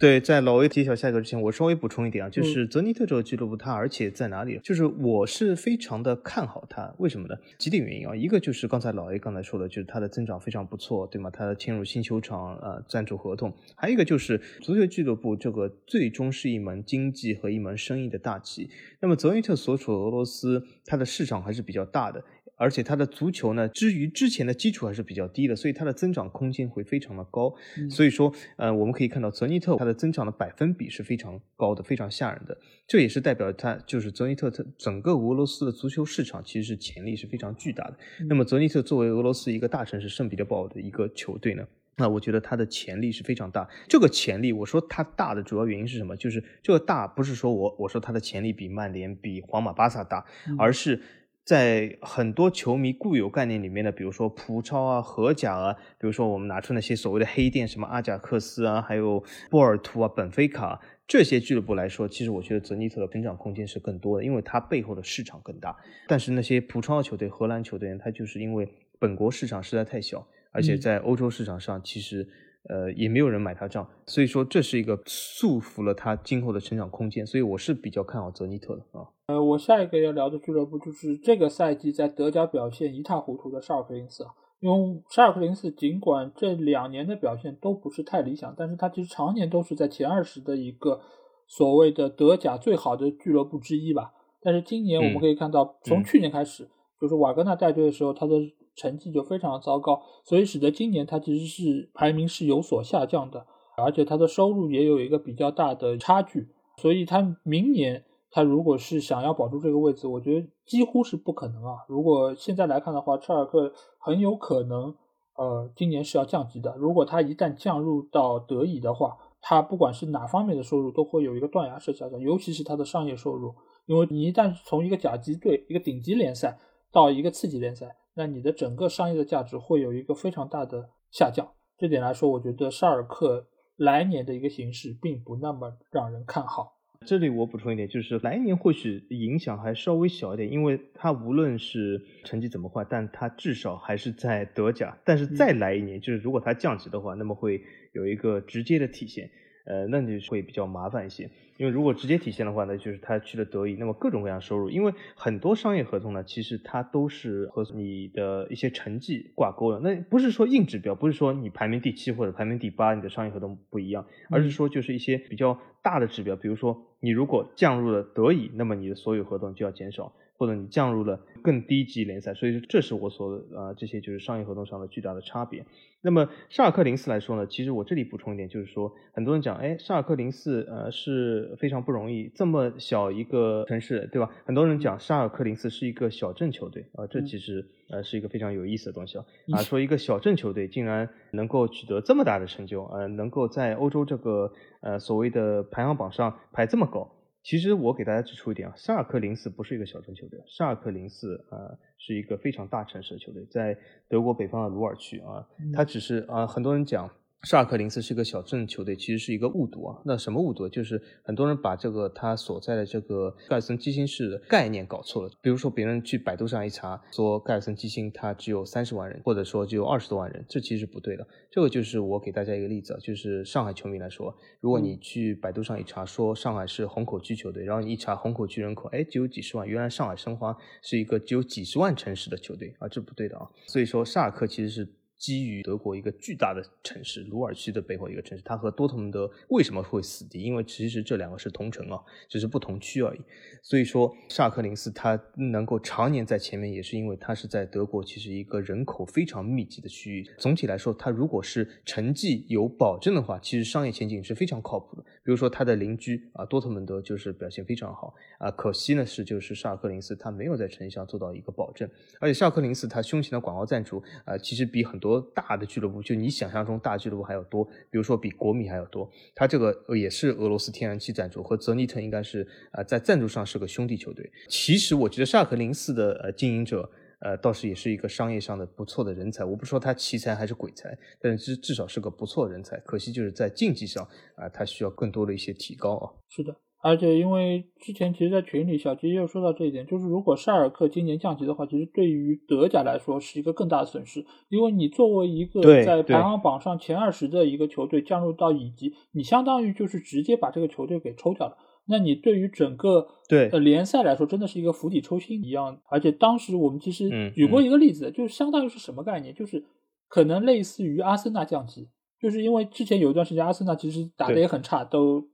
S2: 对，在老 A 揭晓下一个之前，我稍微补充一点啊，就是泽尼特这个俱乐部，它而且在哪里？就是我是非常的看好它，为什么呢？几点原因啊，一个就是刚才老 A 刚才说的，就是它的增长非常不错，对吗？它迁入新球场啊，赞助合同，还有一个就是足球俱乐部这个最终是一门经济和一门生意的大棋。那么泽尼特所处的俄罗斯，它的市场还是比较大的。而且它的足球呢，之于之前的基础还是比较低的，所以它的增长空间会非常的高。所以说，呃，我们可以看到泽尼特它的增长的百分比是非常高的，非常吓人的。这也是代表它就是泽尼特它整个俄罗斯的足球市场其实是潜力是非常巨大的。那么泽尼特作为俄罗斯一个大城市圣彼得堡的一个球队呢，那我觉得它的潜力是非常大。这个潜力，我说它大的主要原因是什么？就是这个大不是说我我说它的潜力比曼联、比皇马、巴萨大，而是。在很多球迷固有概念里面的，比如说葡超啊、荷甲啊，比如说我们拿出那些所谓的黑店，什么阿贾克斯啊，还有波尔图啊、本菲卡这些俱乐部来说，其实我觉得泽尼特的成长空间是更多的，因为它背后的市场更大。但是那些葡超球队、荷兰球队，它就是因为本国市场实在太小，而且在欧洲市场上其实。呃，也没有人买他账，所以说这是一个束缚了他今后的成长空间，所以我是比较看好泽尼特的啊。
S1: 呃，我下一个要聊的俱乐部就是这个赛季在德甲表现一塌糊涂的沙尔克零四啊。因为沙尔克零四尽管这两年的表现都不是太理想，但是他其实常年都是在前二十的一个所谓的德甲最好的俱乐部之一吧。但是今年我们可以看到，从去年开始，就是瓦格纳带队的时候，他的。成绩就非常糟糕，所以使得今年他其实是排名是有所下降的，而且他的收入也有一个比较大的差距，所以他明年他如果是想要保住这个位置，我觉得几乎是不可能啊。如果现在来看的话，车尔克很有可能，呃，今年是要降级的。如果他一旦降入到德乙的话，他不管是哪方面的收入都会有一个断崖式下降，尤其是他的商业收入，因为你一旦从一个甲级队、一个顶级联赛到一个次级联赛。那你的整个商业的价值会有一个非常大的下降，这点来说，我觉得沙尔克来年的一个形势并不那么让人看好。
S2: 这里我补充一点，就是来年或许影响还稍微小一点，因为他无论是成绩怎么坏，但他至少还是在德甲。但是再来一年，就是如果他降级的话，那么会有一个直接的体现。呃，那就会比较麻烦一些，因为如果直接体现的话呢，就是他去了德乙，那么各种各样收入，因为很多商业合同呢，其实它都是和你的一些成绩挂钩的。那不是说硬指标，不是说你排名第七或者排名第八，你的商业合同不一样，而是说就是一些比较大的指标，比如说你如果降入了德乙，那么你的所有合同就要减少。或者你降入了更低级联赛，所以说这是我所呃这些就是商业合同上的巨大的差别。那么沙尔克零四来说呢，其实我这里补充一点，就是说很多人讲，哎，沙尔克零四呃是非常不容易，这么小一个城市，对吧？很多人讲沙尔克零四是一个小镇球队啊，这其实呃是一个非常有意思的东西啊。啊，说一个小镇球队竟然能够取得这么大的成就，呃，能够在欧洲这个呃所谓的排行榜上排这么高。其实我给大家指出一点啊，沙尔克零四不是一个小城球队，沙尔克零四啊是一个非常大城市的球队，在德国北方的鲁尔区啊，它只是啊很多人讲。沙尔克林斯是一个小镇球队，其实是一个误读啊。那什么误读？就是很多人把这个他所在的这个盖尔森基辛市的概念搞错了。比如说，别人去百度上一查，说盖尔森基辛它只有三十万人，或者说只有二十多万人，这其实是不对的。这个就是我给大家一个例子，就是上海球迷来说，如果你去百度上一查，说上海是虹口区球队，然后你一查虹口区人口，哎，只有几十万，原来上海申花是一个只有几十万城市的球队啊，这不对的啊。所以说，沙尔克其实是。基于德国一个巨大的城市鲁尔区的背后一个城市，它和多特蒙德为什么会死敌？因为其实这两个是同城啊，只是不同区而已。所以说，沙克林斯它能够常年在前面，也是因为它是在德国其实一个人口非常密集的区域。总体来说，它如果是成绩有保证的话，其实商业前景是非常靠谱的。比如说它的邻居啊，多特蒙德就是表现非常好啊。可惜呢是，就是沙尔克林斯它没有在成绩上做到一个保证，而且沙克林斯它胸前的广告赞助啊，其实比很多多大的俱乐部，就你想象中大俱乐部还要多，比如说比国米还要多。它这个也是俄罗斯天然气赞助，和泽尼特应该是啊在赞助上是个兄弟球队。其实我觉得沙尔克林斯的呃经营者呃倒是也是一个商业上的不错的人才。我不说他奇才还是鬼才，但是至至少是个不错人才。可惜就是在竞技上啊，他需要更多的一些提高啊。
S1: 是的。而且，因为之前其实，在群里小吉又说到这一点，就是如果沙尔克今年降级的话，其实对于德甲来说是一个更大的损失。因为你作为一个在排行榜上前二十的一个球队降入到乙级，你相当于就是直接把这个球队给抽掉了。那你对于整个
S2: 对
S1: 呃联赛来说，真的是一个釜底抽薪一样。而且当时我们其实举过一个例子，就是相当于是什么概念？就是可能类似于阿森纳降级，就是因为之前有一段时间阿森纳其实打得也很差，都。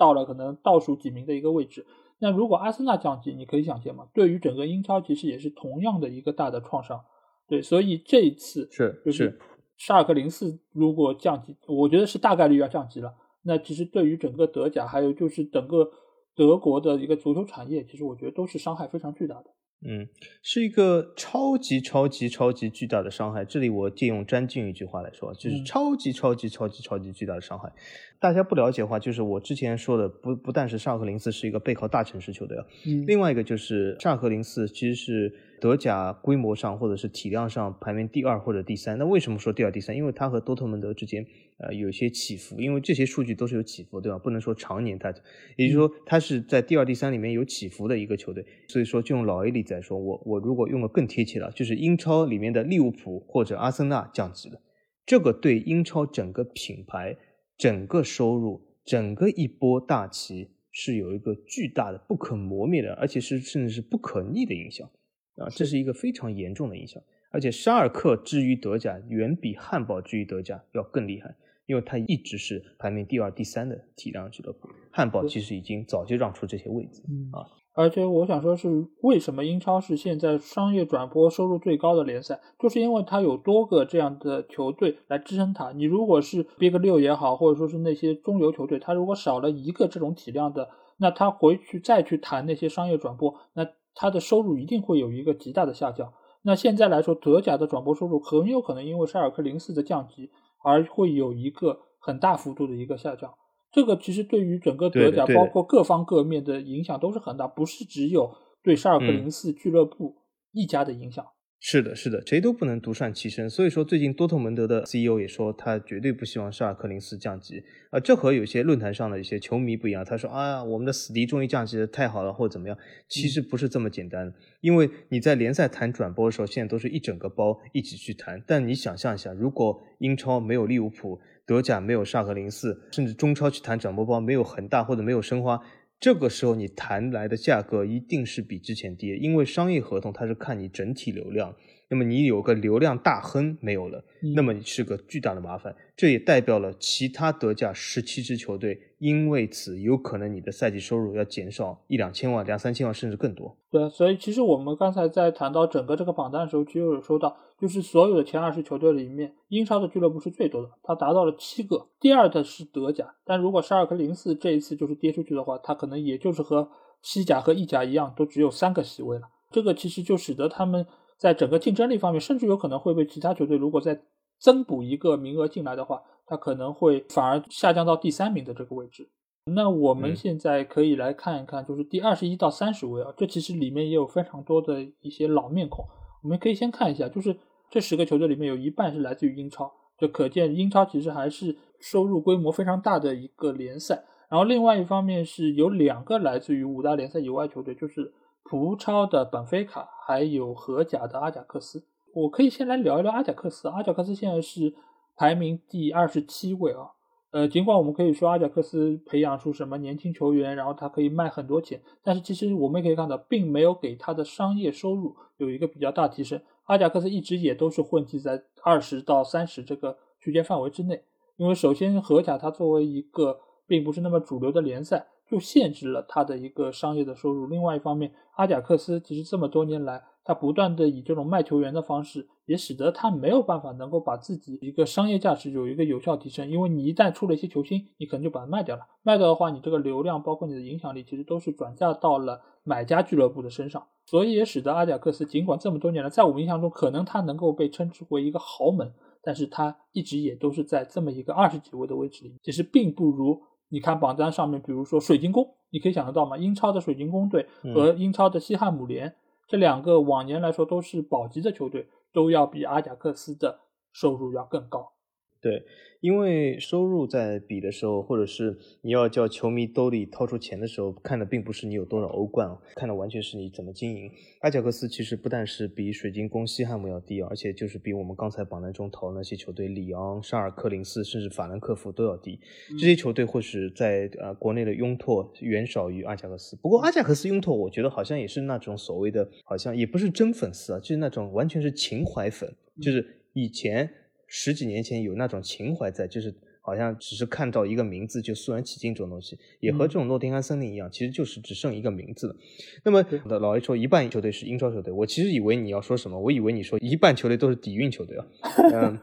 S1: 到了可能倒数几名的一个位置，那如果阿森纳降级，你可以想见嘛？对于整个英超其实也是同样的一个大的创伤。对，所以这一次
S2: 是
S1: 就是沙尔克零四如果降级，我觉得是大概率要降级了。那其实对于整个德甲，还有就是整个德国的一个足球产业，其实我觉得都是伤害非常巨大的。
S2: 嗯，是一个超级超级超级巨大的伤害。这里我借用詹俊一句话来说，就是超级超级超级超级巨大的伤害。大家不了解的话，就是我之前说的，不不但是沙尔克零四是一个背靠大城市球队啊，另外一个就是沙尔克零四其实是德甲规模上或者是体量上排名第二或者第三。那为什么说第二第三？因为它和多特蒙德之间呃有一些起伏，因为这些数据都是有起伏，对吧？不能说常年它，也就是说它是在第二第三里面有起伏的一个球队。所以说，就用老 A 例子来说，我我如果用个更贴切的，就是英超里面的利物浦或者阿森纳降级了，这个对英超整个品牌。整个收入，整个一波大旗是有一个巨大的、不可磨灭的，而且是甚至是不可逆的影响啊！这是一个非常严重的影响。而且沙尔克之于德甲，远比汉堡之于德甲要更厉害，因为它一直是排名第二、第三的体量俱乐部。汉堡其实已经早就让出这些位置啊。
S1: 而且我想说，是为什么英超是现在商业转播收入最高的联赛，就是因为它有多个这样的球队来支撑它。你如果是 Big 六也好，或者说是那些中游球队，它如果少了一个这种体量的，那它回去再去谈那些商业转播，那他的收入一定会有一个极大的下降。那现在来说，德甲的转播收入很有可能因为沙尔克零四的降级而会有一个很大幅度的一个下降。这个其实对于整个德甲，包括各方各面的影响都是很大，不是只有对沙尔克零四俱乐部一家的影响。
S2: 是的，是的，谁都不能独善其身。所以说，最近多特蒙德的 CEO 也说，他绝对不希望沙尔克零四降级。啊，这和有些论坛上的一些球迷不一样。他说啊，我们的死敌终于降级了，太好了，或者怎么样？其实不是这么简单。因为你在联赛谈转播的时候，现在都是一整个包一起去谈。但你想象一下，如果英超没有利物浦，德甲没有沙克零四，甚至中超去谈转播包没有恒大或者没有申花，这个时候你谈来的价格一定是比之前低，因为商业合同它是看你整体流量。那么你有个流量大亨没有了，那么你是个巨大的麻烦。这也代表了其他德甲十七支球队，因为此有可能你的赛季收入要减少一两千万、两三千万，甚至更多。
S1: 对，所以其实我们刚才在谈到整个这个榜单的时候，其实有说到，就是所有的前二十球队里面，英超的俱乐部是最多的，它达到了七个。第二的是德甲，但如果沙尔克零四这一次就是跌出去的话，它可能也就是和西甲和意甲一样，都只有三个席位了。这个其实就使得他们。在整个竞争力方面，甚至有可能会被其他球队如果再增补一个名额进来的话，他可能会反而下降到第三名的这个位置。那我们现在可以来看一看，就是第二十一到三十位啊，这其实里面也有非常多的一些老面孔。我们可以先看一下，就是这十个球队里面有一半是来自于英超，就可见英超其实还是收入规模非常大的一个联赛。然后另外一方面是有两个来自于五大联赛以外球队，就是。葡超的本菲卡，还有荷甲的阿贾克斯，我可以先来聊一聊阿贾克斯。阿贾克斯现在是排名第二十七位啊。呃，尽管我们可以说阿贾克斯培养出什么年轻球员，然后他可以卖很多钱，但是其实我们也可以看到，并没有给他的商业收入有一个比较大提升，阿贾克斯一直也都是混迹在二十到三十这个区间范围之内。因为首先荷甲它作为一个并不是那么主流的联赛，就限制了他的一个商业的收入。另外一方面，阿贾克斯其实这么多年来，他不断的以这种卖球员的方式，也使得他没有办法能够把自己一个商业价值有一个有效提升。因为你一旦出了一些球星，你可能就把它卖掉了，卖掉的话，你这个流量包括你的影响力，其实都是转嫁到了买家俱乐部的身上。所以也使得阿贾克斯尽管这么多年来，在我们印象中，可能他能够被称之为一个豪门，但是他一直也都是在这么一个二十几位的位置里，其实并不如。你看榜单上面，比如说水晶宫，你可以想得到吗？英超的水晶宫队和英超的西汉姆联这两个往年来说都是保级的球队，都要比阿贾克斯的收入要更高。
S2: 对。因为收入在比的时候，或者是你要叫球迷兜里掏出钱的时候，看的并不是你有多少欧冠，看的完全是你怎么经营。阿贾克斯其实不但是比水晶宫、西汉姆要低，而且就是比我们刚才榜单中讨论那些球队，里昂、沙尔克零四，甚至法兰克福都要低。这些球队或许在呃国内的拥拓远少于阿贾克斯。不过阿贾克斯拥拓，我觉得好像也是那种所谓的，好像也不是真粉丝啊，就是那种完全是情怀粉，就是以前。十几年前有那种情怀在，就是好像只是看到一个名字就肃然起敬这种东西，也和这种诺丁汉森林一样，其实就是只剩一个名字了。那么老 A 说一半球队是英超球队，我其实以为你要说什么，我以为你说一半球队都是底蕴球队啊，嗯，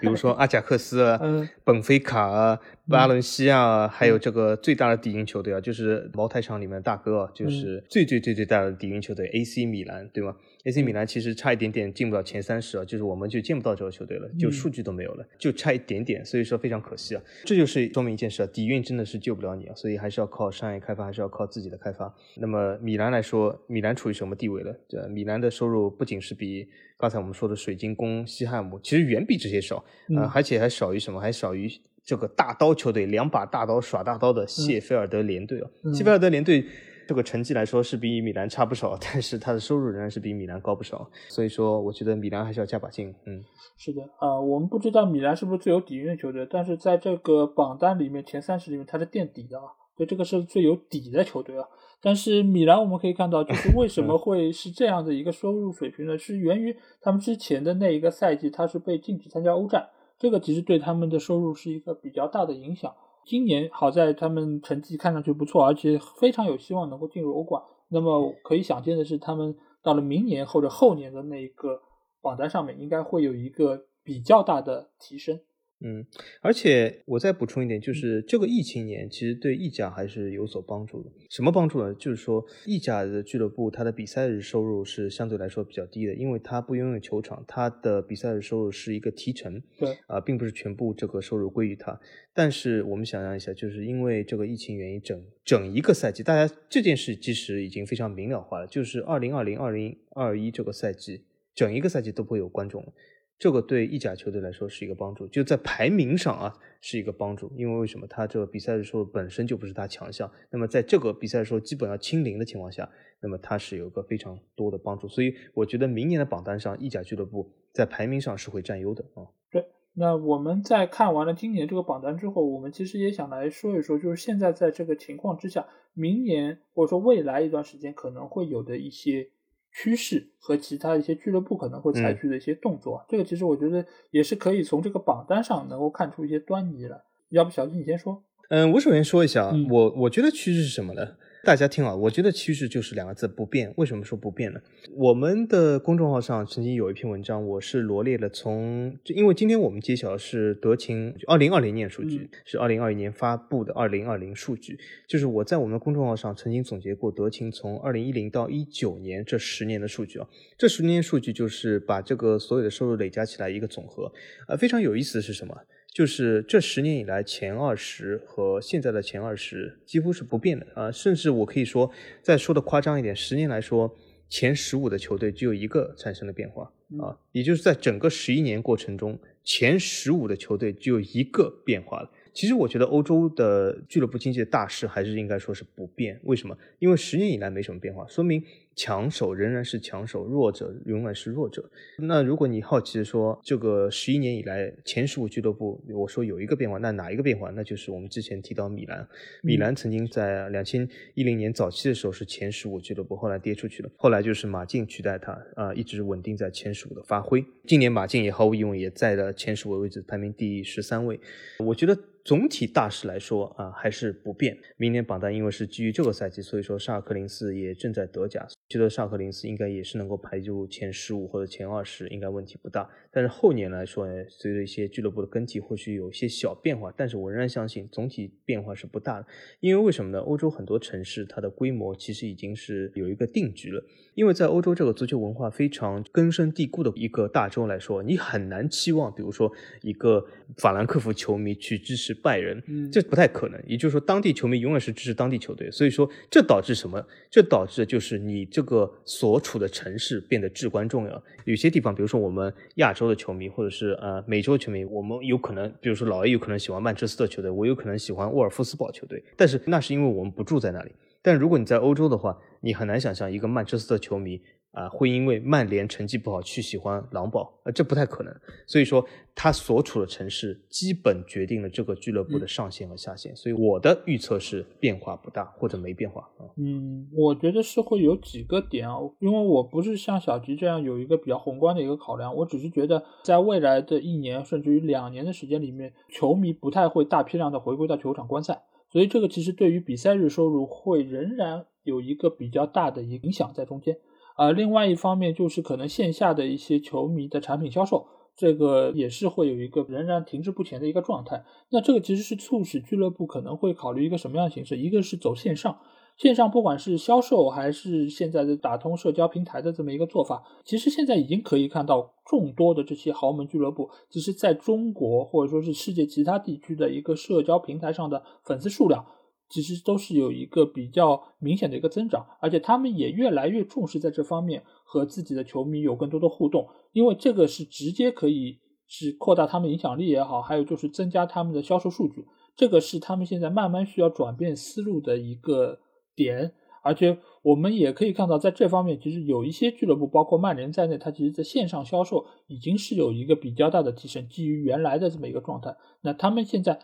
S2: 比如说阿贾克斯啊、本菲卡啊、巴伦西亚，还有这个最大的底蕴球队啊，就是茅台厂里面的大哥，就是最最最最大的底蕴球队 AC 米兰，对吗？AC 米兰其实差一点点进不了前三十啊，就是我们就见不到这个球队了，就数据都没有了，就差一点点，所以说非常可惜啊。这就是说明一件事啊，底蕴真的是救不了你啊，所以还是要靠商业开发，还是要靠自己的开发。那么米兰来说，米兰处于什么地位了？这米兰的收入不仅是比刚才我们说的水晶宫、西汉姆，其实远比这些少啊，而且还少于什么？还少于这个大刀球队，两把大刀耍大刀的谢菲尔德联队啊，谢菲尔德联队。这个成绩来说是比米兰差不少，但是他的收入仍然是比米兰高不少，所以说我觉得米兰还是要加把劲。嗯，
S1: 是的，啊，我们不知道米兰是不是最有底蕴的球队，但是在这个榜单里面前三十里面，它是垫底的啊，对，这个是最有底的球队啊。但是米兰我们可以看到，就是为什么 会是这样的一个收入水平呢？是源于他们之前的那一个赛季，他是被禁止参加欧战，这个其实对他们的收入是一个比较大的影响。今年好在他们成绩看上去不错，而且非常有希望能够进入欧冠。那么可以想见的是，他们到了明年或者后年的那一个榜单上面，应该会有一个比较大的提升。
S2: 嗯，而且我再补充一点，就是这个疫情年其实对意甲还是有所帮助的。什么帮助呢？就是说意甲的俱乐部它的比赛日收入是相对来说比较低的，因为它不拥有球场，它的比赛日收入是一个提成，
S1: 对
S2: 啊，并不是全部这个收入归于它。但是我们想象一下，就是因为这个疫情原因，整整一个赛季，大家这件事其实已经非常明了化了，就是二零二零二零二一这个赛季，整一个赛季都不会有观众了。这个对意甲球队来说是一个帮助，就在排名上啊是一个帮助，因为为什么？他这个比赛的时候本身就不是他强项，那么在这个比赛的时候基本要清零的情况下，那么他是有个非常多的帮助，所以我觉得明年的榜单上意甲俱乐部在排名上是会占优的啊。
S1: 对，那我们在看完了今年这个榜单之后，我们其实也想来说一说，就是现在在这个情况之下，明年或者说未来一段时间可能会有的一些。趋势和其他一些俱乐部可能会采取的一些动作，这个其实我觉得也是可以从这个榜单上能够看出一些端倪来。要不小金你先说？
S2: 嗯，我首先说一下，我我觉得趋势是什么呢？大家听啊，我觉得趋势就是两个字不变。为什么说不变呢？我们的公众号上曾经有一篇文章，我是罗列了从，因为今天我们揭晓是德勤二零二零年数据，是二零二一年发布的二零二零数据，就是我在我们的公众号上曾经总结过德勤从二零一零到一九年这十年的数据啊，这十年数据就是把这个所有的收入累加起来一个总和，呃，非常有意思的是什么？就是这十年以来，前二十和现在的前二十几乎是不变的啊，甚至我可以说，再说的夸张一点，十年来说，前十五的球队只有一个产生了变化啊，也就是在整个十一年过程中，前十五的球队只有一个变化了。其实我觉得欧洲的俱乐部经济的大势还是应该说是不变。为什么？因为十年以来没什么变化，说明强手仍然是强手，弱者永远是弱者。那如果你好奇的说，这个十一年以来前十五俱乐部，我说有一个变化，那哪一个变化？那就是我们之前提到米兰，米兰曾经在两千一零年早期的时候是前十五俱乐部，后来跌出去了，后来就是马竞取代他，啊，一直稳定在前十五的发挥。今年马竞也毫无疑问也在了前十五位置，排名第十三位。我觉得。总体大势来说啊，还是不变。明年榜单因为是基于这个赛季，所以说沙尔克零四也正在德甲，觉得沙克林斯应该也是能够排入前十五或者前二十，应该问题不大。但是后年来说，随着一些俱乐部的更替，或许有一些小变化，但是我仍然相信总体变化是不大的。因为为什么呢？欧洲很多城市它的规模其实已经是有一个定局了。因为在欧洲这个足球文化非常根深蒂固的一个大洲来说，你很难期望，比如说一个法兰克福球迷去支持拜仁，这不太可能。也就是说，当地球迷永远是支持当地球队，所以说这导致什么？这导致就是你这个所处的城市变得至关重要。有些地方，比如说我们亚洲的球迷，或者是呃美洲球迷，我们有可能，比如说老 A 有可能喜欢曼彻斯特球队，我有可能喜欢沃尔夫斯堡球队，但是那是因为我们不住在那里。但如果你在欧洲的话，你很难想象一个曼彻斯特球迷啊会因为曼联成绩不好去喜欢狼堡，呃，这不太可能。所以说，他所处的城市基本决定了这个俱乐部的上限和下限。所以我的预测是变化不大或者没变化啊。
S1: 嗯，我觉得是会有几个点啊，因为我不是像小吉这样有一个比较宏观的一个考量，我只是觉得在未来的一年甚至于两年的时间里面，球迷不太会大批量的回归到球场观赛。所以这个其实对于比赛日收入会仍然有一个比较大的影响在中间，啊另外一方面就是可能线下的一些球迷的产品销售，这个也是会有一个仍然停滞不前的一个状态。那这个其实是促使俱乐部可能会考虑一个什么样的形式？一个是走线上。线上不管是销售还是现在的打通社交平台的这么一个做法，其实现在已经可以看到众多的这些豪门俱乐部，其实在中国或者说是世界其他地区的一个社交平台上的粉丝数量，其实都是有一个比较明显的一个增长，而且他们也越来越重视在这方面和自己的球迷有更多的互动，因为这个是直接可以是扩大他们影响力也好，还有就是增加他们的销售数据，这个是他们现在慢慢需要转变思路的一个。点，而且我们也可以看到，在这方面，其实有一些俱乐部，包括曼联在内，它其实在线上销售已经是有一个比较大的提升，基于原来的这么一个状态。那他们现在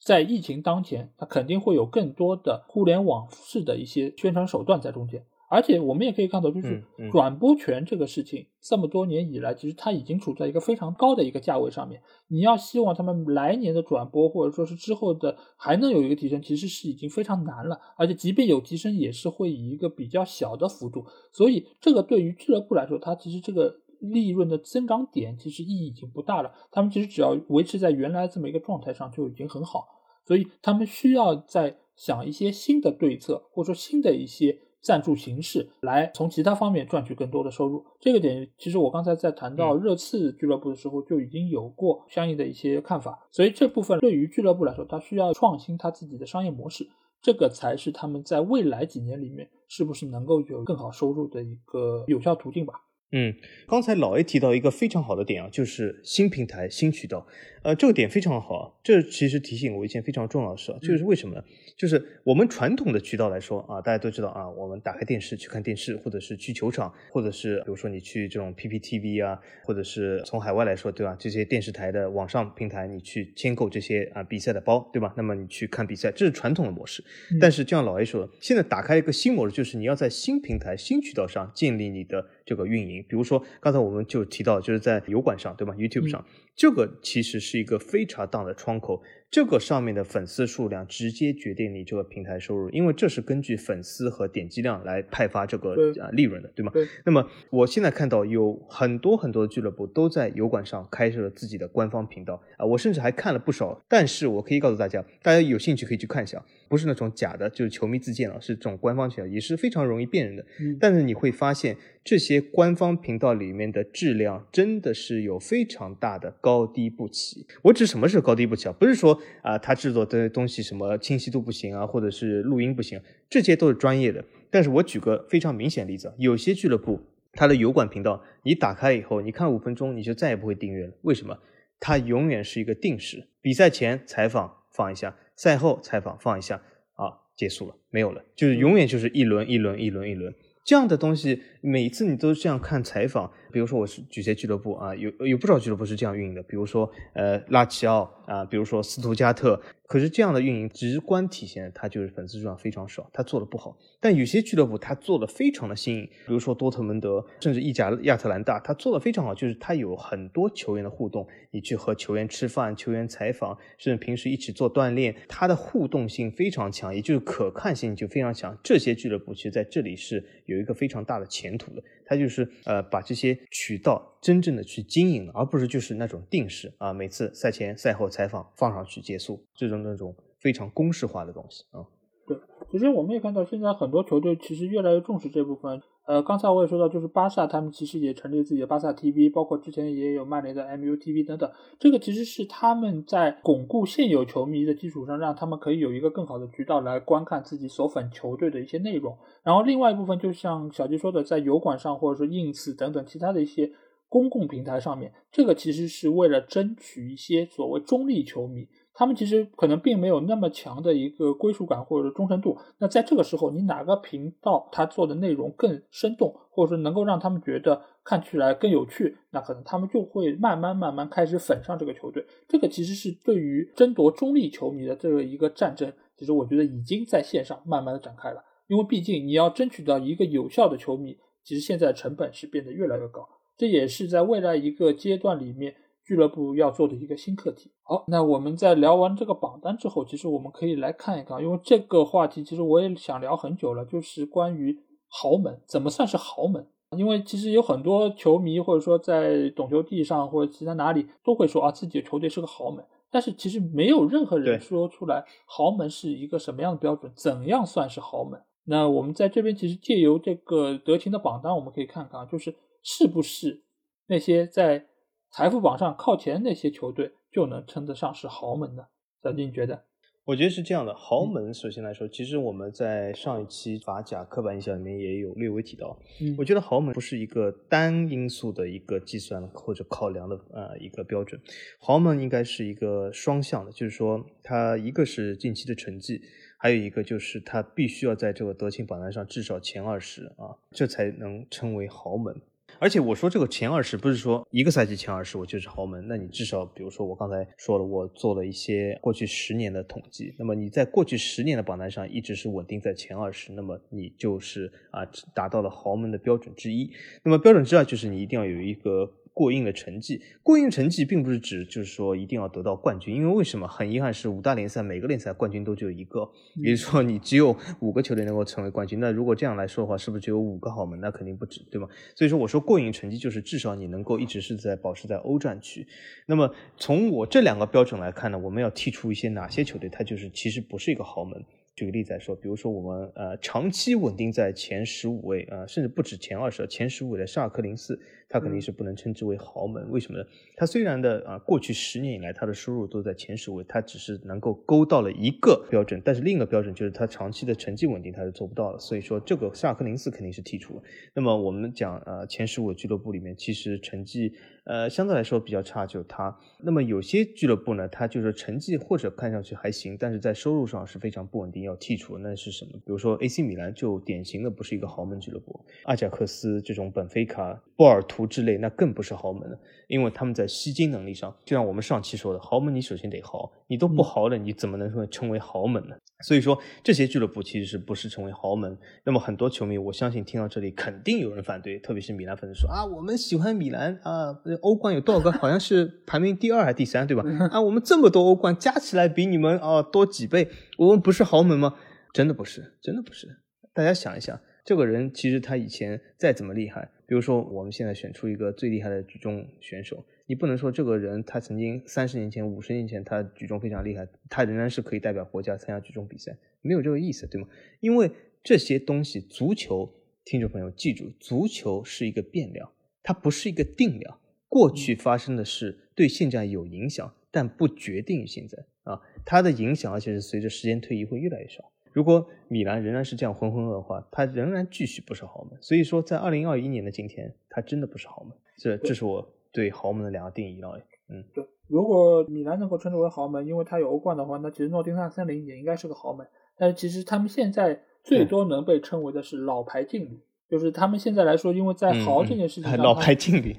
S1: 在疫情当前，它肯定会有更多的互联网式的一些宣传手段在中间。而且我们也可以看到，就是转播权这个事情，这么多年以来，其实它已经处在一个非常高的一个价位上面。你要希望他们来年的转播，或者说是之后的还能有一个提升，其实是已经非常难了。而且即便有提升，也是会以一个比较小的幅度。所以这个对于俱乐部来说，它其实这个利润的增长点其实意义已经不大了。他们其实只要维持在原来这么一个状态上就已经很好。所以他们需要在想一些新的对策，或者说新的一些。赞助形式来从其他方面赚取更多的收入，这个点其实我刚才在谈到热刺俱乐部的时候就已经有过相应的一些看法，所以这部分对于俱乐部来说，它需要创新它自己的商业模式，这个才是他们在未来几年里面是不是能够有更好收入的一个有效途径吧。
S2: 嗯，刚才老 A 提到一个非常好的点啊，就是新平台、新渠道，呃，这个点非常好。这其实提醒我一件非常重要的事啊，就是为什么呢？就是我们传统的渠道来说啊，大家都知道啊，我们打开电视去看电视，或者是去球场，或者是比如说你去这种 PPTV 啊，或者是从海外来说，对吧？这些电视台的网上平台，你去签购这些啊比赛的包，对吧？那么你去看比赛，这是传统的模式。但是就像老 A 说的，现在打开一个新模式，就是你要在新平台、新渠道上建立你的。这个运营，比如说刚才我们就提到，就是在油管上，对吧？YouTube 上，这个其实是一个非常大的窗口。这个上面的粉丝数量直接决定你这个平台收入，因为这是根据粉丝和点击量来派发这个啊利润的，对吗？那么我现在看到有很多很多的俱乐部都在油管上开设了自己的官方频道啊，我甚至还看了不少。但是我可以告诉大家，大家有兴趣可以去看一下，不是那种假的，就是球迷自荐了，是这种官方渠道，也是非常容易辨认的。但是你会发现，这些官方频道里面的质量真的是有非常大的高高低不齐。我指什么是高低不齐啊？不是说。啊，他制作的东西什么清晰度不行啊，或者是录音不行，这些都是专业的。但是我举个非常明显例子，有些俱乐部它的油管频道，你打开以后，你看五分钟，你就再也不会订阅了。为什么？它永远是一个定时，比赛前采访放一下，赛后采访放一下，啊，结束了，没有了，就是永远就是一轮一轮一轮一轮。这样的东西，每次你都这样看采访，比如说我是举些俱乐部啊，有有不少俱乐部是这样运营的，比如说呃拉齐奥啊，比如说斯图加特。可是这样的运营直观体现，它就是粉丝数量非常少，它做的不好。但有些俱乐部它做的非常的新颖，比如说多特蒙德，甚至意甲亚特兰大，它做的非常好，就是它有很多球员的互动，你去和球员吃饭、球员采访，甚至平时一起做锻炼，它的互动性非常强，也就是可看性就非常强。这些俱乐部其实在这里是有一个非常大的前途的。它就是呃把这些渠道真正的去经营，而不是就是那种定式啊，每次赛前赛后采访放上去结束这种那种非常公式化的东西啊。
S1: 对，其实我们也看到现在很多球队其实越来越重视这部分。呃，刚才我也说到，就是巴萨他们其实也成立自己的巴萨 TV，包括之前也有曼联的 MUTV 等等。这个其实是他们在巩固现有球迷的基础上，让他们可以有一个更好的渠道来观看自己所粉球队的一些内容。然后另外一部分，就像小吉说的，在油管上或者说 ins 等等其他的一些公共平台上面，这个其实是为了争取一些所谓中立球迷。他们其实可能并没有那么强的一个归属感或者忠诚度。那在这个时候，你哪个频道他做的内容更生动，或者说能够让他们觉得看起来更有趣，那可能他们就会慢慢慢慢开始粉上这个球队。这个其实是对于争夺中立球迷的这个一个战争，其实我觉得已经在线上慢慢的展开了。因为毕竟你要争取到一个有效的球迷，其实现在成本是变得越来越高。这也是在未来一个阶段里面。俱乐部要做的一个新课题。好，那我们在聊完这个榜单之后，其实我们可以来看一看，因为这个话题其实我也想聊很久了，就是关于豪门怎么算是豪门？因为其实有很多球迷或者说在懂球帝上或者其他哪里都会说啊，自己的球队是个豪门，但是其实没有任何人说出来豪门是一个什么样的标准，怎样算是豪门？那我们在这边其实借由这个德勤的榜单，我们可以看看，就是是不是那些在。财富榜上靠前那些球队就能称得上是豪门呢，小金你觉得？
S2: 我觉得是这样的，豪门首先来说，其实我们在上一期法甲刻板印象里面也有略微提到。嗯，我觉得豪门不是一个单因素的一个计算或者考量的呃一个标准，豪门应该是一个双向的，就是说它一个是近期的成绩，还有一个就是它必须要在这个德勤榜单上至少前二十啊，这才能称为豪门。而且我说这个前二十不是说一个赛季前二十我就是豪门，那你至少比如说我刚才说了，我做了一些过去十年的统计，那么你在过去十年的榜单上一直是稳定在前二十，那么你就是啊达到了豪门的标准之一。那么标准之二就是你一定要有一个。过硬的成绩，过硬成绩并不是指就是说一定要得到冠军，因为为什么？很遗憾是五大联赛每个联赛冠军都只有一个，也就是说你只有五个球队能够成为冠军。那如果这样来说的话，是不是只有五个豪门？那肯定不止，对吗？所以说我说过硬成绩就是至少你能够一直是在保持在欧战区。那么从我这两个标准来看呢，我们要剔除一些哪些球队，它就是其实不是一个豪门。举个例子来说，比如说我们呃长期稳定在前十五位啊，甚至不止前二十，前十五位的沙尔克零四。它肯定是不能称之为豪门，为什么呢？它虽然的啊，过去十年以来它的收入都在前十位，它只是能够勾到了一个标准，但是另一个标准就是它长期的成绩稳定它是做不到了，所以说这个萨克零四肯定是剔除了。那么我们讲呃前十五俱乐部里面，其实成绩呃相对来说比较差，就是他。那么有些俱乐部呢，他就是成绩或者看上去还行，但是在收入上是非常不稳定，要剔除。那是什么？比如说 AC 米兰就典型的不是一个豪门俱乐部，阿贾克斯这种本菲卡、波尔图。图之类，那更不是豪门了，因为他们在吸金能力上，就像我们上期说的，豪门你首先得豪，你都不豪了，你怎么能说称为豪门呢？所以说这些俱乐部其实是不是成为豪门？那么很多球迷，我相信听到这里肯定有人反对，特别是米兰粉丝说啊，我们喜欢米兰啊，欧冠有多少个？好像是排名第二还是第三，对吧？啊，我们这么多欧冠加起来比你们啊多几倍，我们不是豪门吗？真的不是，真的不是。大家想一想，这个人其实他以前再怎么厉害。比如说，我们现在选出一个最厉害的举重选手，你不能说这个人他曾经三十年前、五十年前他举重非常厉害，他仍然是可以代表国家参加举重比赛，没有这个意思，对吗？因为这些东西，足球听众朋友记住，足球是一个变量，它不是一个定量。过去发生的事对现在有影响，但不决定现在啊，它的影响而且是随着时间推移会越来越少。如果米兰仍然是这样浑浑噩的话，他仍然继续不是豪门。所以说，在二零二一年的今天，他真的不是豪门。这这是我对豪门的两个定义了。
S1: 嗯，对。如果米兰能够称之为豪门，因为它有欧冠的话，那其实诺丁汉森林也应该是个豪门。但是其实他们现在最多能被称为的是老牌劲旅。就是他们现在来说，因为在豪这件事情上，
S2: 老牌劲旅，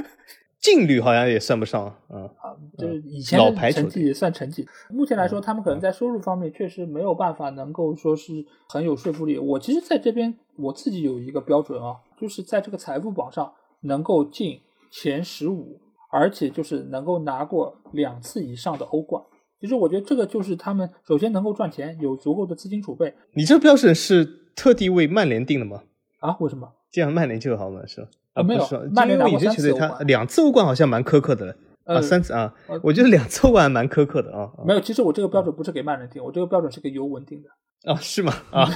S2: 劲旅好像也算不上，嗯
S1: 啊，就是以前
S2: 老牌
S1: 成绩也算成绩。目前来说，他们可能在收入方面确实没有办法能够说是很有说服力。我其实在这边我自己有一个标准啊，就是在这个财富榜上能够进前十五，而且就是能够拿过两次以上的欧冠。其实我觉得这个就是他们首先能够赚钱，有足够的资金储备。
S2: 你这标准是特地为曼联定的吗？
S1: 啊？为什么？
S2: 这样曼联就豪门是吧？
S1: 啊，没有，
S2: 曼
S1: 联
S2: 有些球队他两次欧冠好像蛮苛刻的啊，三次啊，我觉得两次欧冠蛮苛刻的啊。
S1: 没有，其实我这个标准不是给曼联定，我这个标准是给尤文定的。
S2: 啊，是吗？啊，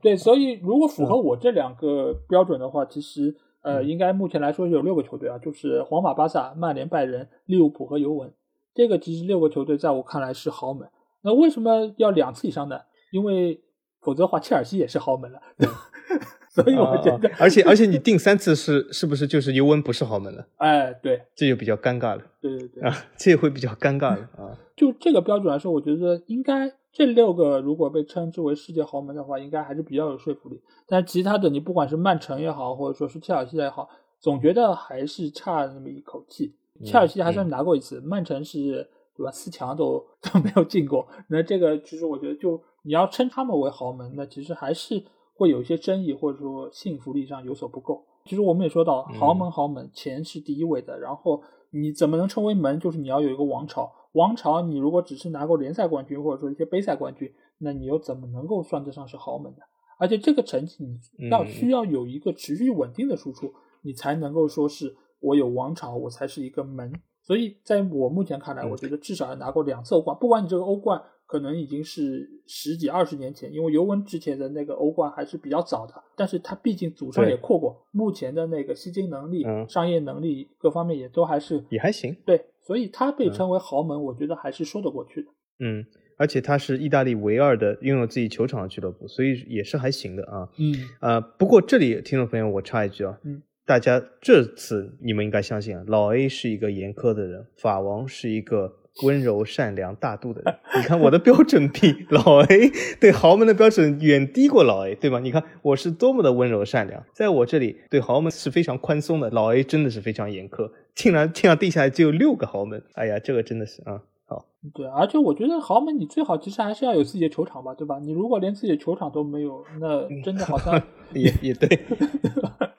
S1: 对，所以如果符合我这两个标准的话，其实呃，应该目前来说有六个球队啊，就是皇马、巴萨、曼联、拜仁、利物浦和尤文。这个其实六个球队在我看来是豪门。那为什么要两次以上呢？因为否则的话，切尔西也是豪门了。所以我觉得，
S2: 而且而且你定三次是是不是就是尤文不是豪门了？
S1: 哎，对，
S2: 这就比较尴尬了。
S1: 对对对
S2: 啊，这也会比较尴尬了啊。
S1: 就这个标准来说，我觉得应该这六个如果被称之为世界豪门的话，应该还是比较有说服力。但其他的，你不管是曼城也好，或者说是切尔西也好，总觉得还是差那么一口气。切尔西还算拿过一次，曼城是对吧？四强都都没有进过。那这个其实我觉得，就你要称他们为豪门，那其实还是会有一些争议，或者说信服力上有所不够。其实我们也说到，豪门豪门钱是第一位的，然后你怎么能称为门？就是你要有一个王朝。王朝你如果只是拿过联赛冠军，或者说一些杯赛冠军，那你又怎么能够算得上是豪门呢？而且这个成绩你要需要有一个持续稳定的输出，你才能够说是。我有王朝，我才是一个门，所以在我目前看来，我觉得至少要拿过两次欧冠。不管你这个欧冠可能已经是十几二十年前，因为尤文之前的那个欧冠还是比较早的，但是他毕竟祖上也扩过，目前的那个吸金能力、商业能力各方面也都还是
S2: 也还行。
S1: 对，所以他被称为豪门，我觉得还是说得过去的。
S2: 嗯，而且他是意大利唯二的拥有自己球场的俱乐部，所以也是还行的啊。
S1: 嗯，
S2: 呃，不过这里听众朋友，我插一句啊。
S1: 嗯。
S2: 大家这次你们应该相信啊，老 A 是一个严苛的人，法王是一个温柔善良大度的人。你看我的标准比老 A 对豪门的标准远低过老 A，对吧？你看我是多么的温柔善良，在我这里对豪门是非常宽松的，老 A 真的是非常严苛。竟然这样定下来只有六个豪门，哎呀，这个真的是啊，好。
S1: 对，而且我觉得豪门你最好其实还是要有自己的球场吧，对吧？你如果连自己的球场都没有，那真的好像
S2: 也也对。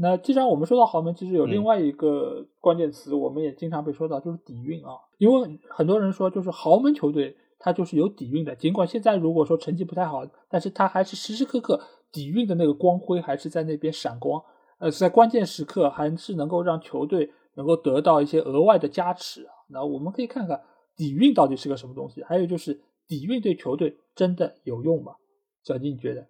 S1: 那既然我们说到豪门，其实有另外一个关键词，我们也经常被说到，就是底蕴啊。因为很多人说，就是豪门球队它就是有底蕴的，尽管现在如果说成绩不太好，但是它还是时时刻刻底蕴的那个光辉还是在那边闪光。呃，在关键时刻还是能够让球队能够得到一些额外的加持啊。那我们可以看看底蕴到底是个什么东西，还有就是底蕴对球队真的有用吗？小金，你觉得？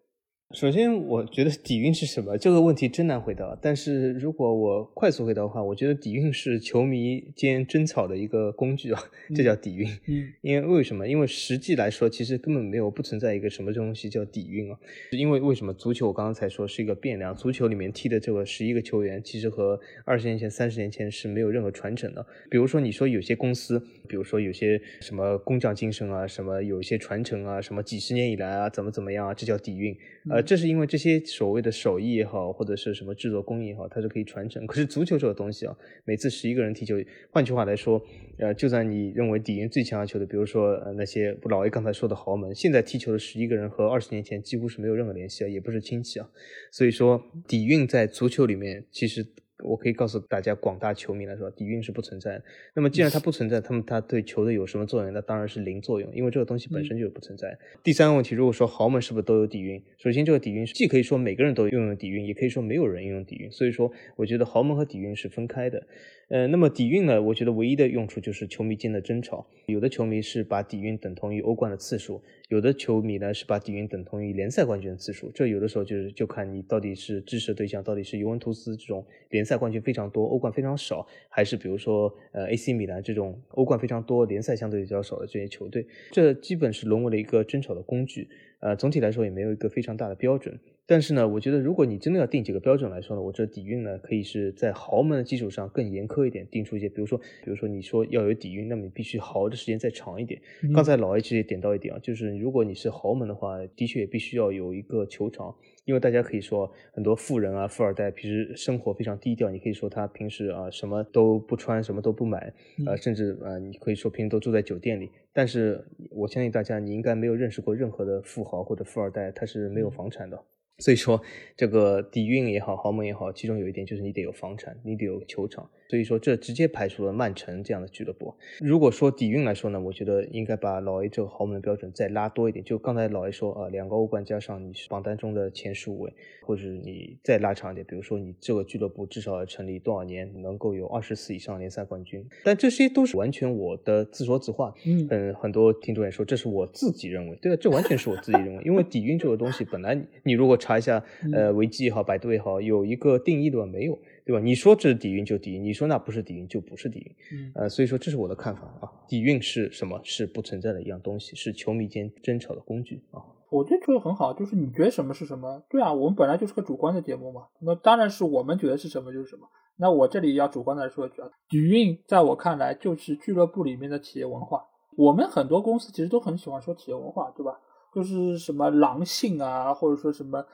S2: 首先，我觉得底蕴是什么这个问题真难回答。但是如果我快速回答的话，我觉得底蕴是球迷间争吵的一个工具啊，这叫底蕴。
S1: 嗯，
S2: 因为为什么？因为实际来说，其实根本没有不存在一个什么东西叫底蕴啊。因为为什么？足球我刚刚才说是一个变量，足球里面踢的这个十一个球员，其实和二十年前、三十年前是没有任何传承的。比如说，你说有些公司，比如说有些什么工匠精神啊，什么有一些传承啊，什么几十年以来啊，怎么怎么样啊，这叫底蕴。呃，这是因为这些所谓的手艺也好，或者是什么制作工艺也好，它是可以传承。可是足球这个东西啊，每次十一个人踢球，换句话来说，呃，就算你认为底蕴最强的球队，比如说呃那些老 A 刚才说的豪门，现在踢球的十一个人和二十年前几乎是没有任何联系啊，也不是亲戚啊。所以说底蕴在足球里面其实。我可以告诉大家，广大球迷来说，底蕴是不存在的。那么，既然它不存在，他们它对球队有什么作用？那当然是零作用，因为这个东西本身就不存在。第三个问题，如果说豪门是不是都有底蕴？首先，这个底蕴既可以说每个人都拥有底蕴，也可以说没有人拥有底蕴。所以说，我觉得豪门和底蕴是分开的。呃，那么底蕴呢？我觉得唯一的用处就是球迷间的争吵。有的球迷是把底蕴等同于欧冠的次数，有的球迷呢是把底蕴等同于联赛冠军的次数。这有的时候就是就看你到底是支持对象，到底是尤文图斯这种联赛冠军非常多、欧冠非常少，还是比如说呃 AC 米兰这种欧冠非常多、联赛相对比较少的这些球队。这基本是沦为了一个争吵的工具。呃，总体来说也没有一个非常大的标准。但是呢，我觉得如果你真的要定几个标准来说呢，我这底蕴呢，可以是在豪门的基础上更严苛一点，定出一些，比如说，比如说你说要有底蕴，那么你必须豪的时间再长一点。刚才老 A 其实也点到一点啊，就是如果你是豪门的话，的确也必须要有一个球场。因为大家可以说很多富人啊、富二代平时生活非常低调，你可以说他平时啊什么都不穿，什么都不买，呃，甚至啊你可以说平时都住在酒店里。但是我相信大家，你应该没有认识过任何的富豪或者富二代，他是没有房产的。所以说，这个底蕴也好，豪门也好，其中有一点就是你得有房产，你得有球场。所以说，这直接排除了曼城这样的俱乐部。如果说底蕴来说呢，我觉得应该把老 A 这个豪门的标准再拉多一点。就刚才老 A 说啊，两个欧冠加上你是榜单中的前十五位，或者你再拉长一点，比如说你这个俱乐部至少要成立多少年，能够有二十次以上联赛冠军。但这些都是完全我的自说自话。嗯，很多听众也说这是我自己认为，对啊，这完全是我自己认为。因为底蕴这个东西本来你如果查一下，呃，维基也好，百度也好，有一个定义的吗？没有。对吧？你说这是底蕴就底蕴，你说那不是底蕴就不是底蕴。嗯，呃，所以说这是我的看法啊。底蕴是什么？是不存在的一样东西，是球迷间争吵的工具啊。
S1: 我觉得说的很好，就是你觉得什么是什么？对啊，我们本来就是个主观的节目嘛。那当然是我们觉得是什么就是什么。那我这里要主观的来说一句啊，底蕴在我看来就是俱乐部里面的企业文化。我们很多公司其实都很喜欢说企业文化，对吧？就是什么狼性啊，或者说什么。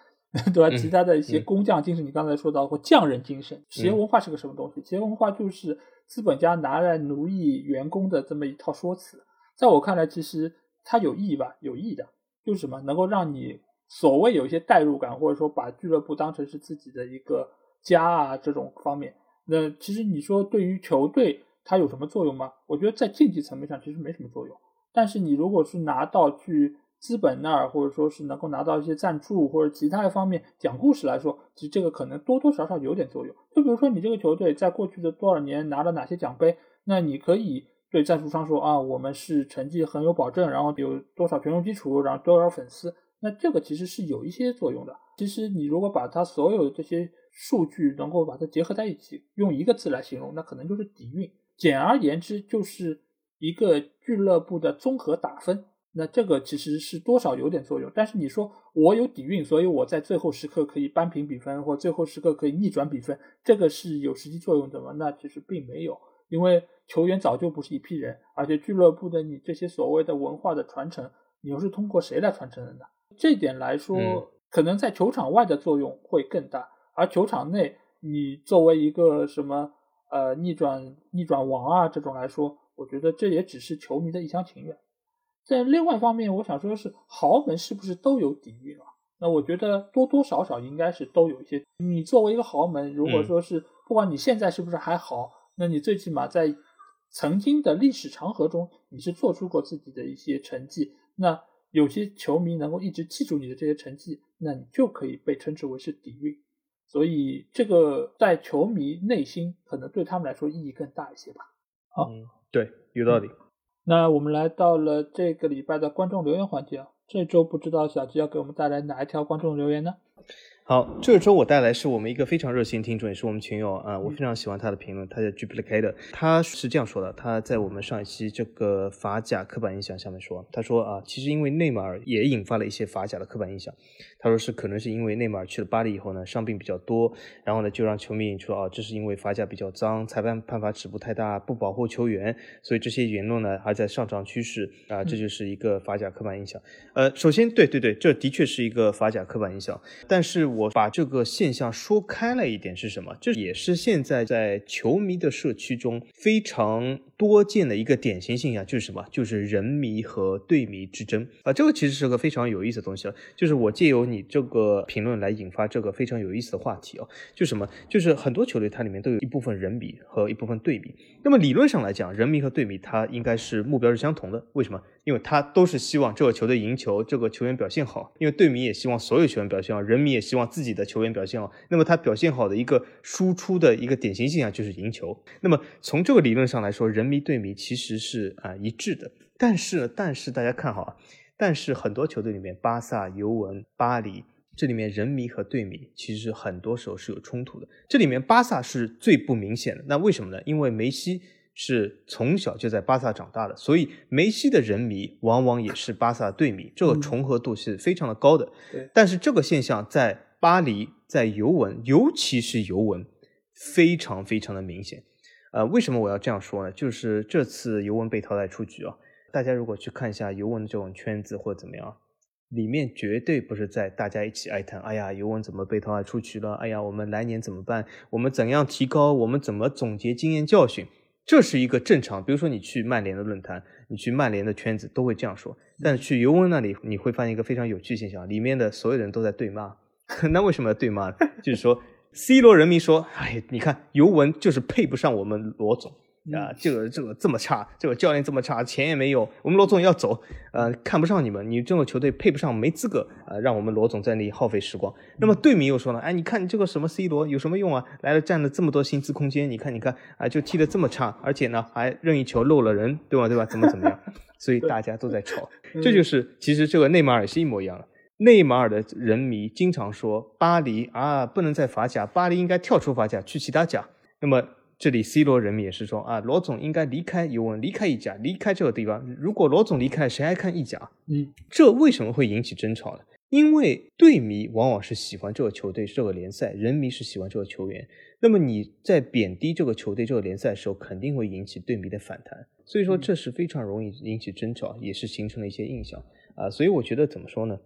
S1: 对吧？其他的一些工匠精神，你刚才说到或匠人精神，企业文化是个什么东西？企业文化就是资本家拿来奴役员工的这么一套说辞。在我看来，其实它有意义吧？有意义的，就是什么能够让你所谓有一些代入感，或者说把俱乐部当成是自己的一个家啊这种方面。那其实你说对于球队它有什么作用吗？我觉得在竞技层面上其实没什么作用。但是你如果是拿到去。资本那儿，或者说是能够拿到一些赞助或者其他的方面讲故事来说，其实这个可能多多少少有点作用。就比如说你这个球队在过去的多少年拿了哪些奖杯，那你可以对赞助商说啊，我们是成绩很有保证，然后有多少权重基础，然后多少粉丝，那这个其实是有一些作用的。其实你如果把它所有这些数据能够把它结合在一起，用一个字来形容，那可能就是底蕴。简而言之，就是一个俱乐部的综合打分。那这个其实是多少有点作用，但是你说我有底蕴，所以我在最后时刻可以扳平比分，或最后时刻可以逆转比分，这个是有实际作用的吗？那其实并没有，因为球员早就不是一批人，而且俱乐部的你这些所谓的文化的传承，你又是通过谁来传承的呢？这点来说，可能在球场外的作用会更大，而球场内你作为一个什么呃逆转逆转王啊这种来说，我觉得这也只是球迷的一厢情愿。在另外一方面，我想说的是，豪门是不是都有底蕴啊？那我觉得多多少少应该是都有一些。你作为一个豪门，如果说是不管你现在是不是还好，那你最起码在曾经的历史长河中，你是做出过自己的一些成绩。那有些球迷能够一直记住你的这些成绩，那你就可以被称之为是底蕴。所以这个在球迷内心可能对他们来说意义更大一些吧。嗯，
S2: 对，有道理。
S1: 那我们来到了这个礼拜的观众留言环节，这周不知道小吉要给我们带来哪一条观众留言呢？
S2: 好，这周我带来是我们一个非常热心听众，也是我们群友啊，我非常喜欢他的评论，他叫 Duplicator，他是这样说的，他在我们上一期这个法甲刻板印象下面说，他说啊，其实因为内马尔也引发了一些法甲的刻板印象。他说是可能是因为内马尔去了巴黎以后呢，伤病比较多，然后呢就让球迷引出啊，这是因为法甲比较脏，裁判判罚尺度太大，不保护球员，所以这些言论呢还在上涨趋势啊，这就是一个法甲刻板印象。呃，首先对对对，这的确是一个法甲刻板印象，但是我把这个现象说开了一点是什么？这也是现在在球迷的社区中非常多见的一个典型现象，就是什么？就是人迷和队迷之争啊，这个其实是个非常有意思的东西啊，就是我借由你。这个评论来引发这个非常有意思的话题啊，就什么？就是很多球队它里面都有一部分人迷和一部分队迷。那么理论上来讲，人迷和队迷它应该是目标是相同的。为什么？因为他都是希望这个球队赢球，这个球员表现好。因为队迷也希望所有球员表现好，人迷也希望自己的球员表现好。那么他表现好的一个输出的一个典型现象就是赢球。那么从这个理论上来说，人迷对迷其实是啊一致的。但是，但是大家看好啊。但是很多球队里面，巴萨、尤文、巴黎，这里面人迷和队迷其实很多时候是有冲突的。这里面巴萨是最不明显的，那为什么呢？因为梅西是从小就在巴萨长大的，所以梅西的人迷往往也是巴萨队迷，这个重合度是非常的高的。
S1: 对，
S2: 但是这个现象在巴黎、在尤文，尤其是尤文，非常非常的明显。呃，为什么我要这样说呢？就是这次尤文被淘汰出局啊，大家如果去看一下尤文的这种圈子或者怎么样，里面绝对不是在大家一起哀叹，哎呀，尤文怎么被淘汰出局了？哎呀，我们来年怎么办？我们怎样提高？我们怎么总结经验教训？这是一个正常，比如说你去曼联的论坛，你去曼联的圈子都会这样说。但是去尤文那里，你会发现一个非常有趣现象，里面的所有人都在对骂。那为什么要对骂？就是说，C 罗人民说：“哎，你看尤文就是配不上我们罗总。”啊，这个这个这么差，这个教练这么差，钱也没有，我们罗总要走，呃，看不上你们，你这种球队配不上，没资格，呃，让我们罗总在那里耗费时光。那么队迷又说了，哎，你看你这个什么 C 罗有什么用啊？来了占了这么多薪资空间，你看你看啊，就踢得这么差，而且呢还任意球漏了人，对吧对吧？怎么怎么样？所以 大家都在吵，这就是其实这个内马尔是一模一样的。内马尔的人迷经常说巴黎啊不能再法甲，巴黎应该跳出法甲去其他甲。那么。这里 C 罗人民也是说啊，罗总应该离开尤文，离开意甲，离开这个地方。如果罗总离开，谁还看意甲？
S1: 嗯，
S2: 这为什么会引起争吵呢？因为队迷往往是喜欢这个球队、这个联赛，人迷是喜欢这个球员。那么你在贬低这个球队、这个联赛的时候，肯定会引起队迷的反弹。所以说这是非常容易引起争吵，也是形成了一些印象啊。所以我觉得怎么说呢？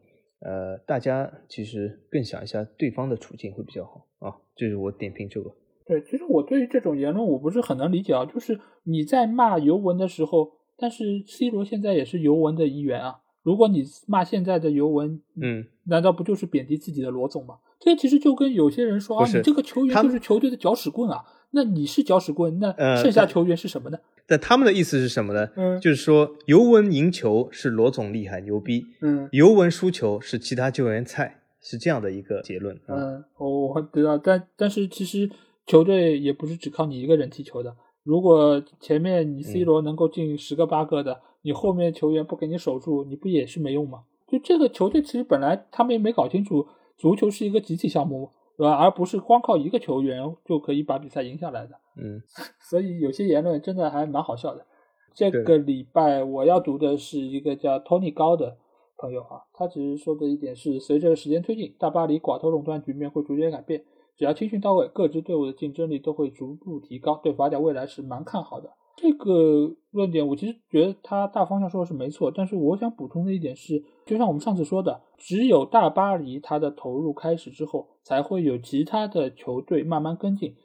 S2: 呃，大家其实更想一下对方的处境会比较好啊。这是我点评这个。
S1: 对，其实我对于这种言论我不是很能理解啊。就是你在骂尤文的时候，但是 C 罗现在也是尤文的一员啊。如果你骂现在的尤文，
S2: 嗯，
S1: 难道不就是贬低自己的罗总吗？这其实就跟有些人说啊，你这个球员就是球队的搅屎棍啊。那你是搅屎棍，那剩下球员是什么呢？
S2: 但他们的意思是什么呢？
S1: 嗯，
S2: 就是说尤文赢球是罗总厉害牛逼，
S1: 嗯，
S2: 尤文输球是其他球员菜，是这样的一个结论。
S1: 嗯，我我知道，但但是其实。球队也不是只靠你一个人踢球的。如果前面你 C 罗能够进十个八个的，你后面球员不给你守住，你不也是没用吗？就这个球队其实本来他们也没搞清楚，足球是一个集体项目，对吧？而不是光靠一个球员就可以把比赛赢下来的。
S2: 嗯，
S1: 所以有些言论真的还蛮好笑的。这个礼拜我要读的是一个叫 Tony 高的朋友啊，他其实说的一点是，随着时间推进，大巴黎寡头垄断局面会逐渐改变。只要青训到位，各支队伍的竞争力都会逐步提高，对法甲未来是蛮看好的。这个论点我其实觉得他大方向说的是没错，但是我想补充的一点是，就像我们上次说的，只有大巴黎它的投入开始之后，才会有其他的球队慢慢跟进。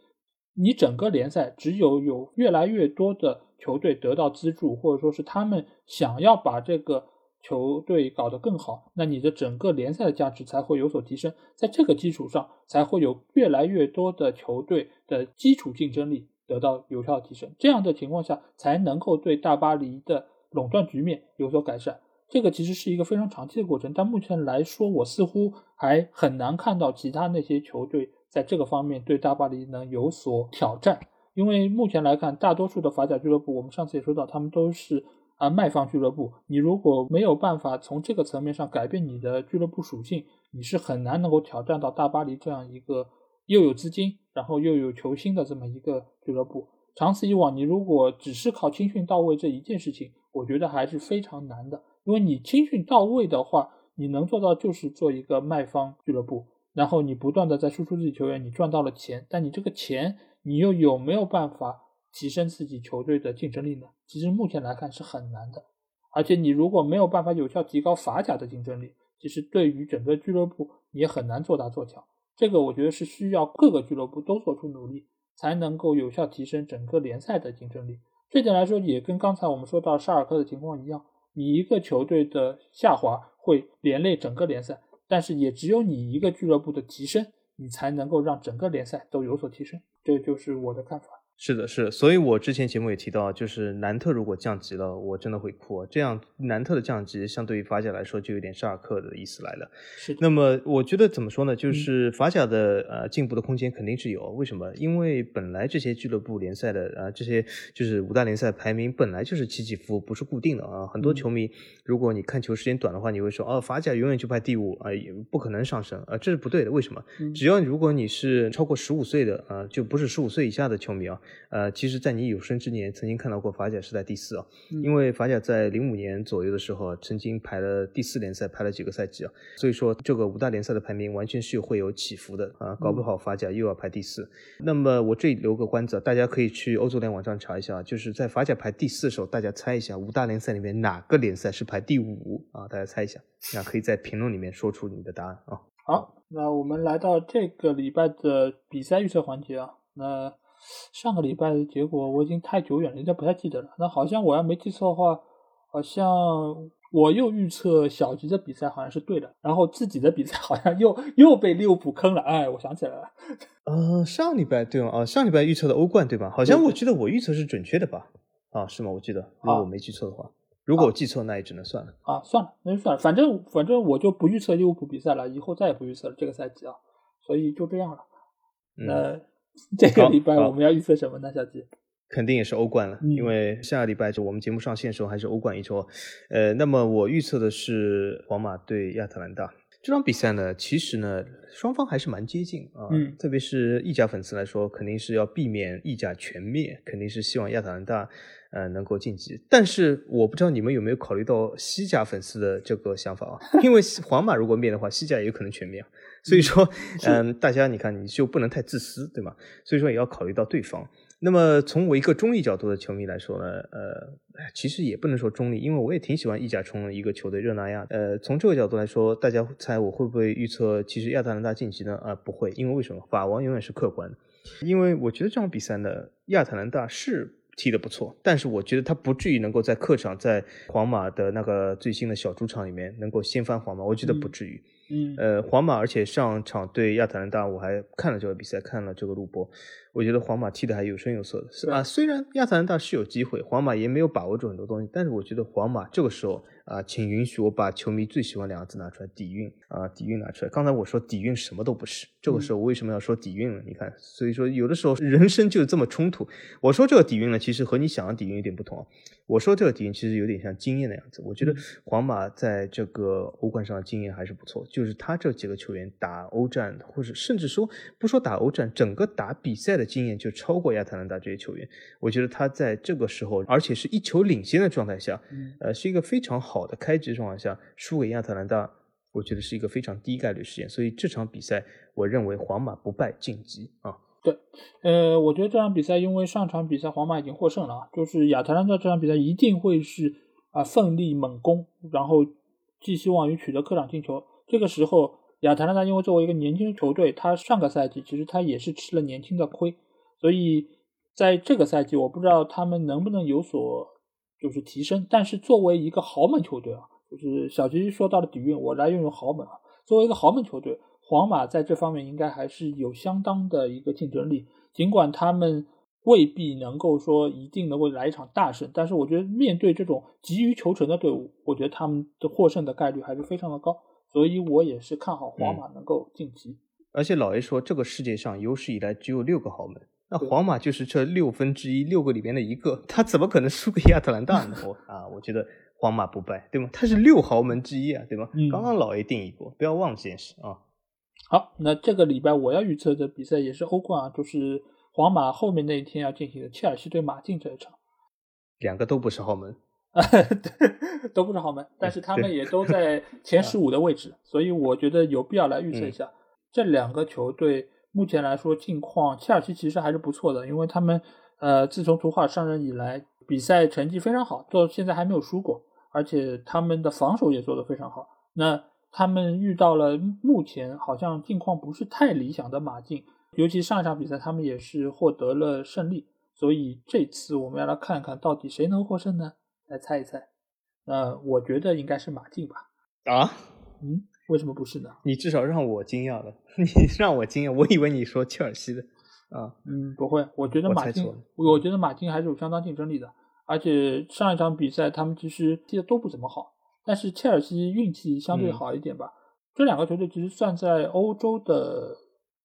S1: 你整个联赛只有有越来越多的球队得到资助，或者说是他们想要把这个。球队搞得更好，那你的整个联赛的价值才会有所提升，在这个基础上，才会有越来越多的球队的基础竞争力得到有效提升。这样的情况下，才能够对大巴黎的垄断局面有所改善。这个其实是一个非常长期的过程，但目前来说，我似乎还很难看到其他那些球队在这个方面对大巴黎能有所挑战。因为目前来看，大多数的法甲俱乐部，我们上次也说到，他们都是。啊，卖方俱乐部，你如果没有办法从这个层面上改变你的俱乐部属性，你是很难能够挑战到大巴黎这样一个又有资金，然后又有球星的这么一个俱乐部。长此以往，你如果只是靠青训到位这一件事情，我觉得还是非常难的。因为你青训到位的话，你能做到就是做一个卖方俱乐部，然后你不断的在输出自己球员，你赚到了钱，但你这个钱，你又有没有办法？提升自己球队的竞争力呢？其实目前来看是很难的，而且你如果没有办法有效提高法甲的竞争力，其实对于整个俱乐部也很难做大做强。这个我觉得是需要各个俱乐部都做出努力，才能够有效提升整个联赛的竞争力。这点来说，也跟刚才我们说到沙尔克的情况一样，你一个球队的下滑会连累整个联赛，但是也只有你一个俱乐部的提升，你才能够让整个联赛都有所提升。这就是我的看法。
S2: 是的，是，所以我之前节目也提到，就是南特如果降级了，我真的会哭。这样，南特的降级相对于法甲来说，就有点沙尔克的意思来了。
S1: 是。
S2: 那么，我觉得怎么说呢？就是法甲的呃进步的空间肯定是有。为什么？因为本来这些俱乐部联赛的啊，这些就是五大联赛排名本来就是起起伏伏，不是固定的啊。很多球迷，如果你看球时间短的话，你会说，哦，法甲永远就排第五啊，也不可能上升啊，这是不对的。为什么？只要如果你是超过十五岁的啊，就不是十五岁以下的球迷啊。呃，其实，在你有生之年曾经看到过法甲是在第四啊，
S1: 嗯
S2: 因为法甲在零五年左右的时候啊，曾经排了第四联赛，排了几个赛季啊，所以说这个五大联赛的排名完全是会有起伏的啊，搞不好法甲又要排第四。那么我这里留个关子，大家可以去欧足联网站查一下，就是在法甲排第四的时候，大家猜一下五大联赛里面哪个联赛是排第五啊？大家猜一下，那可以在评论里面说出你的答案啊。
S1: 好，那我们来到这个礼拜的比赛预测环节啊。那上个礼拜的结果我已经太久远了，有点不太记得了。那好像我要没记错的话，好像我又预测小吉的比赛好像是对的，然后自己的比赛好像又又被利物浦坑了。哎，我想起来了，
S2: 呃，上礼拜对吗？啊，上礼拜预测的欧冠对吧？好像我记得我预测是准确的吧？啊，是吗？我记得，如果我没记错的话，如果我记错，那也只能算了。
S1: 啊，算了，那就算了，反正反正我就不预测利物浦比赛了，以后再也不预测了这个赛季啊，所以就这样了。
S2: 嗯，
S1: 那 这个礼拜我们要预测什么呢，小吉？
S2: 肯定也是欧冠了，
S1: 嗯
S2: 因为下个礼拜就我们节目上线的时候还是欧冠一周。呃，那么我预测的是皇马对亚特兰大这场比赛呢，其实呢双方还是蛮接近啊，
S1: 嗯
S2: 特别是意甲粉丝来说，肯定是要避免意甲全灭，肯定是希望亚特兰大呃能够晋级。但是我不知道你们有没有考虑到西甲粉丝的这个想法啊，因为皇马如果灭的话，西甲也有可能全灭啊。所以说，嗯，大家你看你就不能太自私，对吗？所以说也要考虑到对方。那么从我一个中立角度的球迷来说呢，呃，哎其实也不能说中立，因为我也挺喜欢意甲中的一个球队热那亚。呃，从这个角度来说，大家猜我会不会预测其实亚特兰大晋级呢？啊、不会，因为为什么？法王永远是客观的，因为我觉得这场比赛呢，亚特兰大是。踢得不错，但是我觉得他不至于能够在客场，在皇马的那个最新的小主场里面能够掀翻皇马，我觉得不至于。
S1: 嗯
S2: 呃，皇马，而且上场对亚特兰大，我还看了这个比赛，看了这个录播，我觉得皇马踢的还有声有色的，是
S1: 对
S2: 啊。虽然亚特兰大是有机会，皇马也没有把握住很多东西，但是我觉得皇马这个时候啊，请允许我把球迷最喜欢两个字拿出来，底蕴啊，底蕴拿出来。刚才我说底蕴什么都不是，这个时候我为什么要说底蕴呢？你看，所以说有的时候人生就是这么冲突。我说这个底蕴呢，其实和你想的底蕴有点不同啊。我说这个底蕴其实有点像经验的样子。我觉得
S1: 嗯
S2: 皇马在这个欧冠上的经验还是不错，就是他这几个球员打欧战，或者甚至说不说打欧战，整个打比赛的经验就超过亚特兰大这些球员。我觉得他在这个时候，而且是一球领先的状态下，
S1: 嗯
S2: 呃，是一个非常好的开局状态下输给亚特兰大，我觉得是一个非常低概率事件。所以这场比赛，我认为皇马不败晋级啊。
S1: 对呃，我觉得这场比赛，因为上场比赛皇马已经获胜了啊，就是亚特兰大这场比赛一定会是啊、奋力猛攻，然后寄希望于取得客场进球。这个时候，亚特兰大因为作为一个年轻球队，他上个赛季其实他也是吃了年轻的亏，所以在这个赛季，我不知道他们能不能有所就是提升。但是作为一个豪门球队啊，就是小吉说到的底蕴，我来用用豪门啊。作为一个豪门球队，皇马在这方面应该还是有相当的一个竞争力。尽管他们未必能够说一定能够来一场大胜，但是我觉得面对这种急于求成的队伍，我觉得他们的获胜的概率还是非常的高。所以我也是看好皇马能够晋级。
S2: 而且老爷说，这个世界上有史以来只有六个豪门，那皇马就是这六分之一，六个里边的一个，他怎么可能输给亚特兰大呢？我啊，我觉得皇马不败，对吗？他是六豪门之一啊，对吗？
S1: 嗯
S2: 刚刚老爷定义过，不要忘这件事啊。
S1: 好，那这个礼拜我要预测的比赛也是欧冠啊，就是皇马后面那一天要进行的切尔西对马竞这一场。
S2: 两个都不是豪门，
S1: 都不是豪门，但是他们也都在前十五的位置，所以我觉得有必要来预测一下、这两个球队目前来说近况。切尔西其实还是不错的，因为他们呃自从图赫尔上任以来，比赛成绩非常好，到现在还没有输过，而且他们的防守也做得非常好。那他们遇到了目前好像近况不是太理想的马竞，尤其上一场比赛他们也是获得了胜利，所以这次我们要来看看到底谁能获胜呢？来猜一猜。呃，我觉得应该是马竞吧。
S2: 啊，
S1: 嗯，为什么不是呢？
S2: 你至少让我惊讶了，你让我惊讶，我以为你说切尔西的啊。
S1: 嗯，不会，我觉得马竞
S2: 我
S1: 觉得马竞还是有相当竞争力的。而且上一场比赛他们其实踢的都不怎么好，但是切尔西运气相对
S2: 嗯
S1: 好一点吧。这两个球队其实算在欧洲的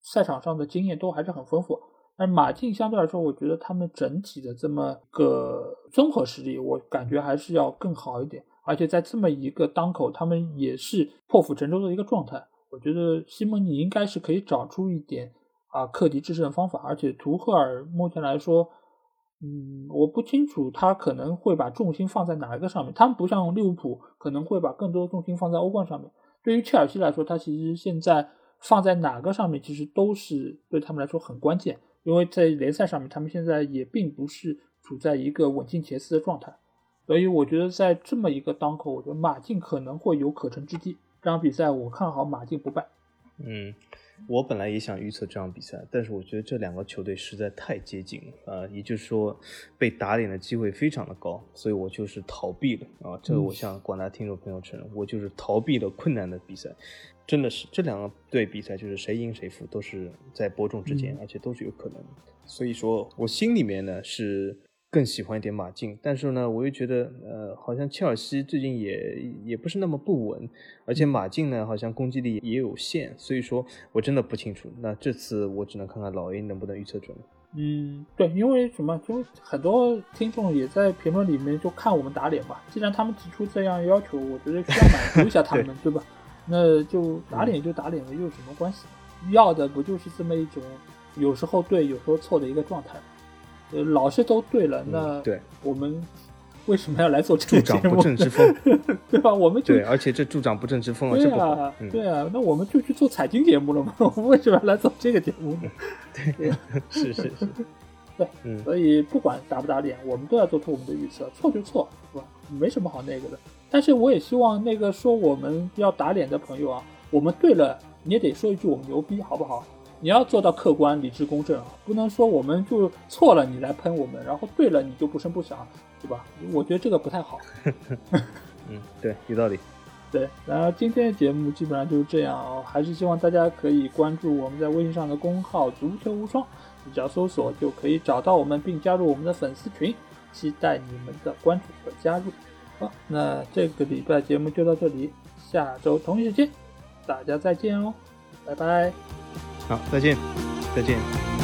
S1: 赛场上的经验都还是很丰富。但马竞相对来说，我觉得他们整体的这么个综合实力，我感觉还是要更好一点。而且在这么一个当口，他们也是破釜沉舟的一个状态。我觉得西蒙尼应该是可以找出一点啊克敌制胜的方法，而且图赫尔目前来说，嗯，我不清楚他可能会把重心放在哪一个上面。他们不像利物浦可能会把更多的重心放在欧冠上面。对于切尔西来说，他其实现在放在哪个上面，其实都是对他们来说很关键，因为在联赛上面，他们现在也并不是处在一个稳进前四的状态。所以我觉得在这么一个当口，我觉得马竞可能会有可乘之机。这场比赛我看好马竞不败。
S2: 嗯，我本来也想预测这场比赛，但是我觉得这两个球队实在太接近了啊，也就是说被打脸的机会非常的高，所以我就是逃避了啊。这个我向广大听众朋友承认，我就是逃避了困难的比赛，真的是这两个队比赛就是谁赢谁负都是在伯仲之间，而且都是有可能的。所以说我心里面呢是。更喜欢一点马竞，但是呢，我又觉得，呃，好像切尔西最近也也不是那么不稳，而且马竞呢，好像攻击力也有限，所以说我真的不清楚。那这次我只能看看老 A 能不能预测准。
S1: 嗯，对，因为什么？就很多听众也在评论里面就看我们打脸嘛。既然他们提出这样要求，我觉得需要满足一下他们，对吧？那就打脸就打脸了，又有什么关系？要的不就是这么一种有时候对，有时候错的一个状态？呃，老是都对了，那
S2: 对
S1: 我们为什么要来做这个
S2: 节目？助长不正之风，
S1: 对吧？我们就
S2: 对，而且这助长不正之风啊，
S1: 对啊，对啊，那我们就去做财经节目了嘛？我们为什么要来做这个节目呢？
S2: 对，是是是，
S1: 对，嗯，所以不管打不打脸，我们都要做出我们的预测，错就错，是吧？没什么好那个的。但是我也希望那个说我们要打脸的朋友啊，我们对了，你也得说一句我们牛逼，好不好？你要做到客观、理智、公正啊，不能说我们就错了你来喷我们，然后对了你就不声不响，对吧？我觉得这个不太好。
S2: 嗯，对，有道理。
S1: 对，然后今天的节目基本上就是这样哦，还是希望大家可以关注我们在微信上的公号“足球无双”，你只要搜索就可以找到我们，并加入我们的粉丝群，期待你们的关注和加入。好，那这个礼拜节目就到这里，下周同一时间大家再见哦，拜拜。
S2: 好，再见，再见。